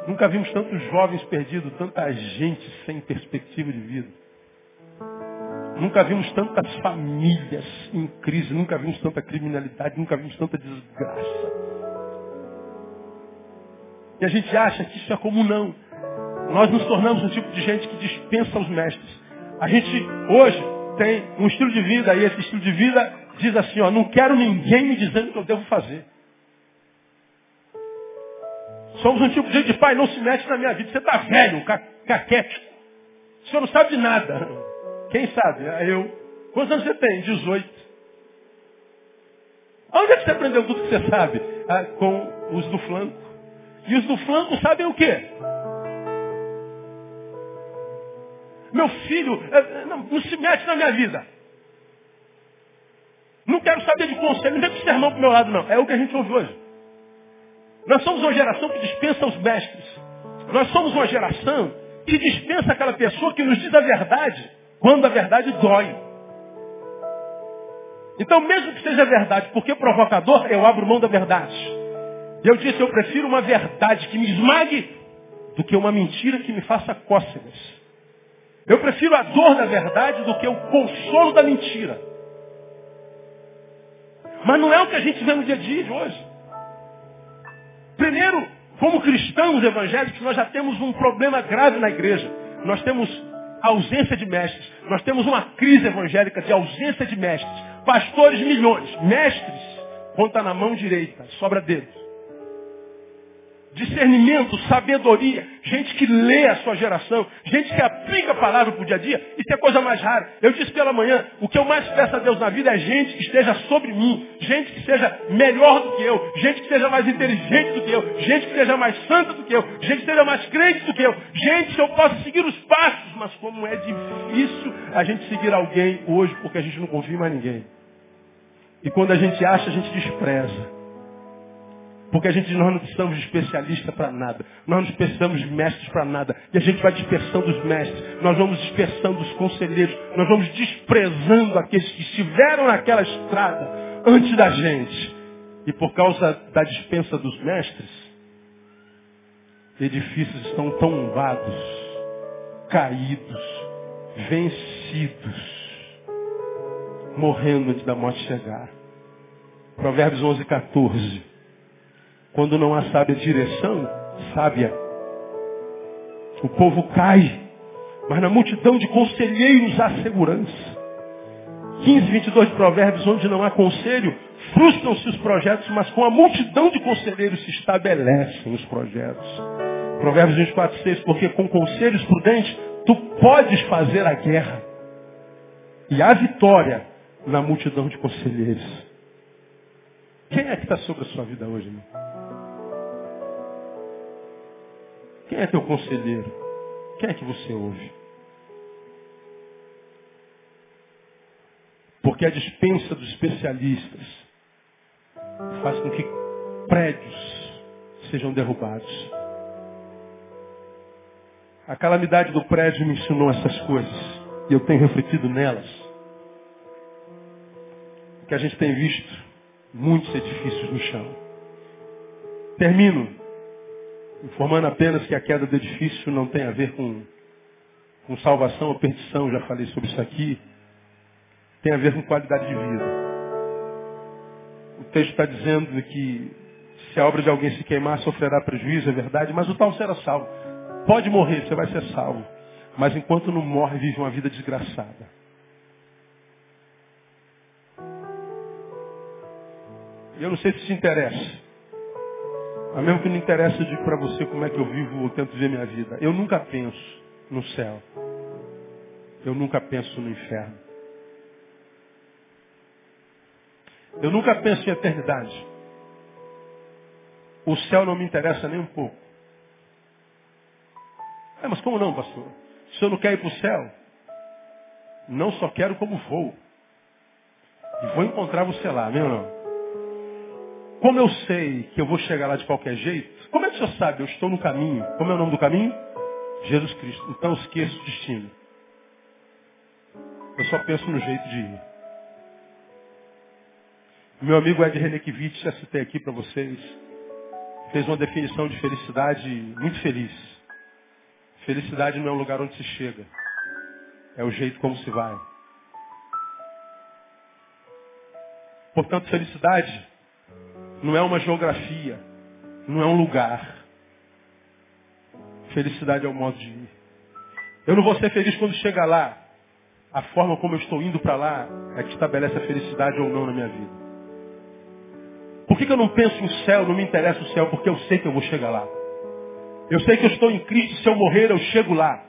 Nunca vimos tantos jovens perdidos, tanta gente sem perspectiva de vida. Nunca vimos tantas famílias em crise, nunca vimos tanta criminalidade, nunca vimos tanta desgraça. E a gente acha que isso é comum, não. Nós nos tornamos um tipo de gente que dispensa os mestres. A gente hoje tem um estilo de vida e esse estilo de vida diz assim, ó, não quero ninguém me dizendo o que eu devo fazer. Somos um tipo de gente de pai, não se mete na minha vida. Você está velho, ca caquético. O senhor não sabe de nada. Quem sabe? É eu. Quantos anos você tem? 18. Onde é que você aprendeu tudo que você sabe? Ah, com os do flanco. E os do flanco sabem o quê? Meu filho, é, não, não se mete na minha vida. Não quero saber de conselho, não vem sermão pro meu lado, não. É o que a gente ouve hoje. Nós somos uma geração que dispensa os mestres. Nós somos uma geração que dispensa aquela pessoa que nos diz a verdade quando a verdade dói. Então, mesmo que seja verdade, porque provocador, eu abro mão da verdade. Eu disse, eu prefiro uma verdade que me esmague do que uma mentira que me faça cócegas. Eu prefiro a dor da verdade do que o consolo da mentira. Mas não é o que a gente vê no dia a dia de hoje. Primeiro, como cristãos evangélicos, nós já temos um problema grave na igreja. Nós temos ausência de mestres. Nós temos uma crise evangélica de ausência de mestres. Pastores milhões, mestres, conta na mão direita, sobra dedos discernimento, sabedoria, gente que lê a sua geração, gente que aplica a palavra para o dia a dia, isso é coisa mais rara. Eu disse pela manhã, o que eu mais peço a Deus na vida é gente que esteja sobre mim, gente que seja melhor do que eu, gente que seja mais inteligente do que eu, gente que seja mais santa do que eu, gente que seja mais crente do que eu, gente que eu possa seguir os passos, mas como é difícil a gente seguir alguém hoje porque a gente não confia mais ninguém. E quando a gente acha, a gente despreza. Porque a gente nós não precisamos de especialista para nada. Nós não precisamos de mestres para nada. E a gente vai dispersando os mestres. Nós vamos dispersando os conselheiros. Nós vamos desprezando aqueles que estiveram naquela estrada antes da gente. E por causa da dispensa dos mestres, edifícios estão tombados, caídos, vencidos, morrendo antes da morte chegar. Provérbios 11, 14. Quando não há sábia direção, sábia. O povo cai, mas na multidão de conselheiros há segurança. 15, 22 de provérbios, onde não há conselho, frustram-se os projetos, mas com a multidão de conselheiros se estabelecem os projetos. Provérbios 24, 6, porque com conselhos prudentes, tu podes fazer a guerra. E há vitória na multidão de conselheiros. Quem é que está sobre a sua vida hoje, irmão? Quem é teu conselheiro? Quem é que você ouve? Porque a dispensa dos especialistas faz com que prédios sejam derrubados. A calamidade do prédio me ensinou essas coisas. E eu tenho refletido nelas. Que a gente tem visto muitos edifícios no chão. Termino informando apenas que a queda do edifício não tem a ver com, com salvação ou perdição, já falei sobre isso aqui, tem a ver com qualidade de vida. O texto está dizendo que se a obra de alguém se queimar, sofrerá prejuízo, é verdade, mas o tal será salvo. Pode morrer, você vai ser salvo. Mas enquanto não morre, vive uma vida desgraçada. Eu não sei se te interessa. Mas mesmo que não interessa para você como é que eu vivo ou tento ver minha vida. Eu nunca penso no céu. Eu nunca penso no inferno. Eu nunca penso em eternidade. O céu não me interessa nem um pouco. É, mas como não, pastor? Se eu não quero ir para o céu, não só quero como vou. E vou encontrar você lá, meu não? Como eu sei que eu vou chegar lá de qualquer jeito, como é que o senhor sabe? Eu estou no caminho. Como é o nome do caminho? Jesus Cristo. Então esqueça o destino. Eu só penso no jeito de ir. Meu amigo Ed Renekiewicz, já citei aqui para vocês, fez uma definição de felicidade muito feliz. Felicidade não é um lugar onde se chega, é o jeito como se vai. Portanto, felicidade não é uma geografia, não é um lugar. Felicidade é o modo de ir. Eu não vou ser feliz quando chegar lá. A forma como eu estou indo para lá é que estabelece a felicidade ou não na minha vida. Por que, que eu não penso em céu, não me interessa o céu? Porque eu sei que eu vou chegar lá. Eu sei que eu estou em Cristo, se eu morrer, eu chego lá.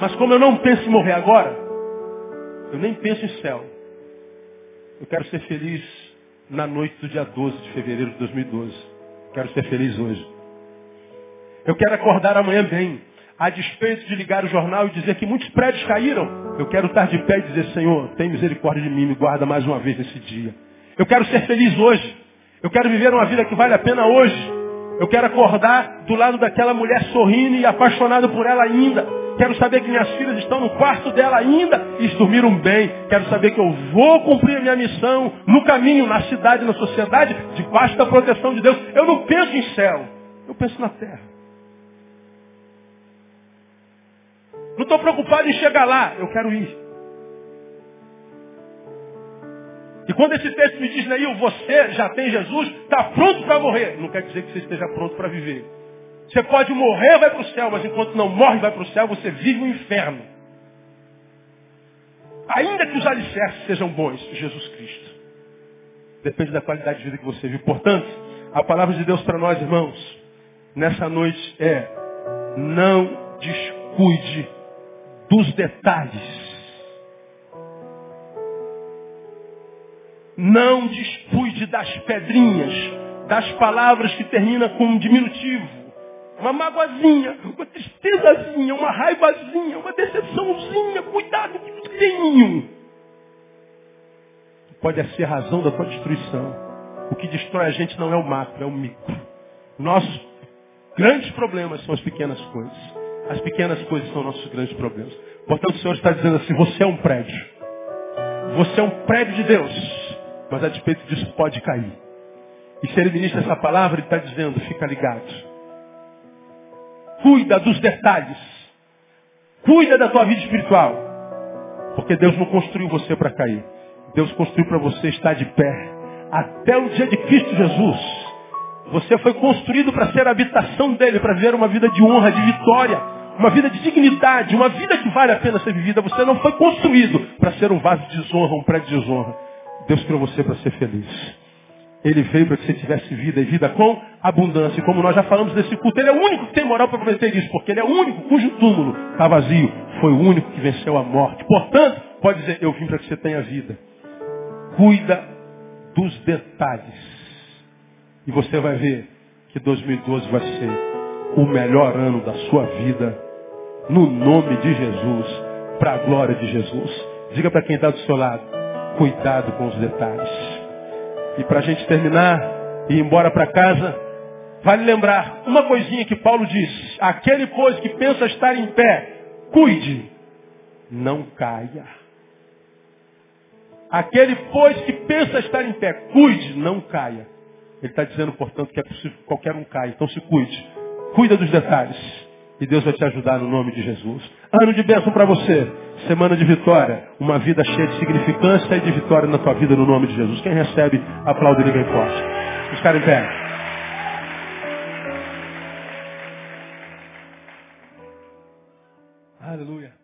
Mas como eu não penso em morrer agora, eu nem penso em céu. Eu quero ser feliz na noite do dia 12 de fevereiro de 2012. Quero ser feliz hoje. Eu quero acordar amanhã bem. A despeito de ligar o jornal e dizer que muitos prédios caíram, eu quero estar de pé e dizer, Senhor, tem misericórdia de mim, me guarda mais uma vez nesse dia. Eu quero ser feliz hoje. Eu quero viver uma vida que vale a pena hoje. Eu quero acordar do lado daquela mulher sorrindo e apaixonado por ela ainda. Quero saber que minhas filhas estão no quarto dela ainda e dormiram bem. Quero saber que eu vou cumprir a minha missão no caminho, na cidade, na sociedade, debaixo da proteção de Deus. Eu não penso em céu, eu penso na terra. Não estou preocupado em chegar lá, eu quero ir. E quando esse texto me diz, Neil, você já tem Jesus, está pronto para morrer. Não quer dizer que você esteja pronto para viver. Você pode morrer, vai para o céu, mas enquanto não morre, vai para o céu, você vive no inferno. Ainda que os alicerces sejam bons, Jesus Cristo. Depende da qualidade de vida que você vive. Portanto, a palavra de Deus para nós, irmãos, nessa noite é: não descuide dos detalhes Não descuide das pedrinhas, das palavras que terminam com um diminutivo. Uma magoazinha, uma tristezazinha, uma raivazinha, uma decepçãozinha. Cuidado com o pequenininho. Pode ser a razão da tua destruição. O que destrói a gente não é o macro, é o micro. Nossos grandes problemas são as pequenas coisas. As pequenas coisas são nossos grandes problemas. Portanto, o Senhor está dizendo assim, você é um prédio. Você é um prédio de Deus. Mas a despeito disso pode cair. E se ele ministra essa palavra, ele está dizendo, fica ligado. Cuida dos detalhes. Cuida da tua vida espiritual. Porque Deus não construiu você para cair. Deus construiu para você estar de pé. Até o dia de Cristo Jesus. Você foi construído para ser a habitação dele, para viver uma vida de honra, de vitória, uma vida de dignidade, uma vida que vale a pena ser vivida. Você não foi construído para ser um vaso de desonra, um prédio de desonra. Deus criou você para ser feliz. Ele veio para que você tivesse vida e vida com abundância. E como nós já falamos desse culto, ele é o único que tem moral para prometer isso, porque ele é o único cujo túmulo está vazio. Foi o único que venceu a morte. Portanto, pode dizer, eu vim para que você tenha vida. Cuida dos detalhes. E você vai ver que 2012 vai ser o melhor ano da sua vida. No nome de Jesus. Para a glória de Jesus. Diga para quem está do seu lado cuidado com os detalhes. E para a gente terminar e ir embora para casa, vale lembrar uma coisinha que Paulo diz: aquele, pois, que pensa estar em pé, cuide, não caia. Aquele, pois, que pensa estar em pé, cuide, não caia. Ele está dizendo, portanto, que é possível que qualquer um caia. Então se cuide. Cuida dos detalhes. E Deus vai te ajudar no nome de Jesus. Ano de bênção para você. Semana de vitória. Uma vida cheia de significância e de vitória na tua vida no nome de Jesus. Quem recebe, aplaude ele bem forte. Os caras em pé. Aleluia.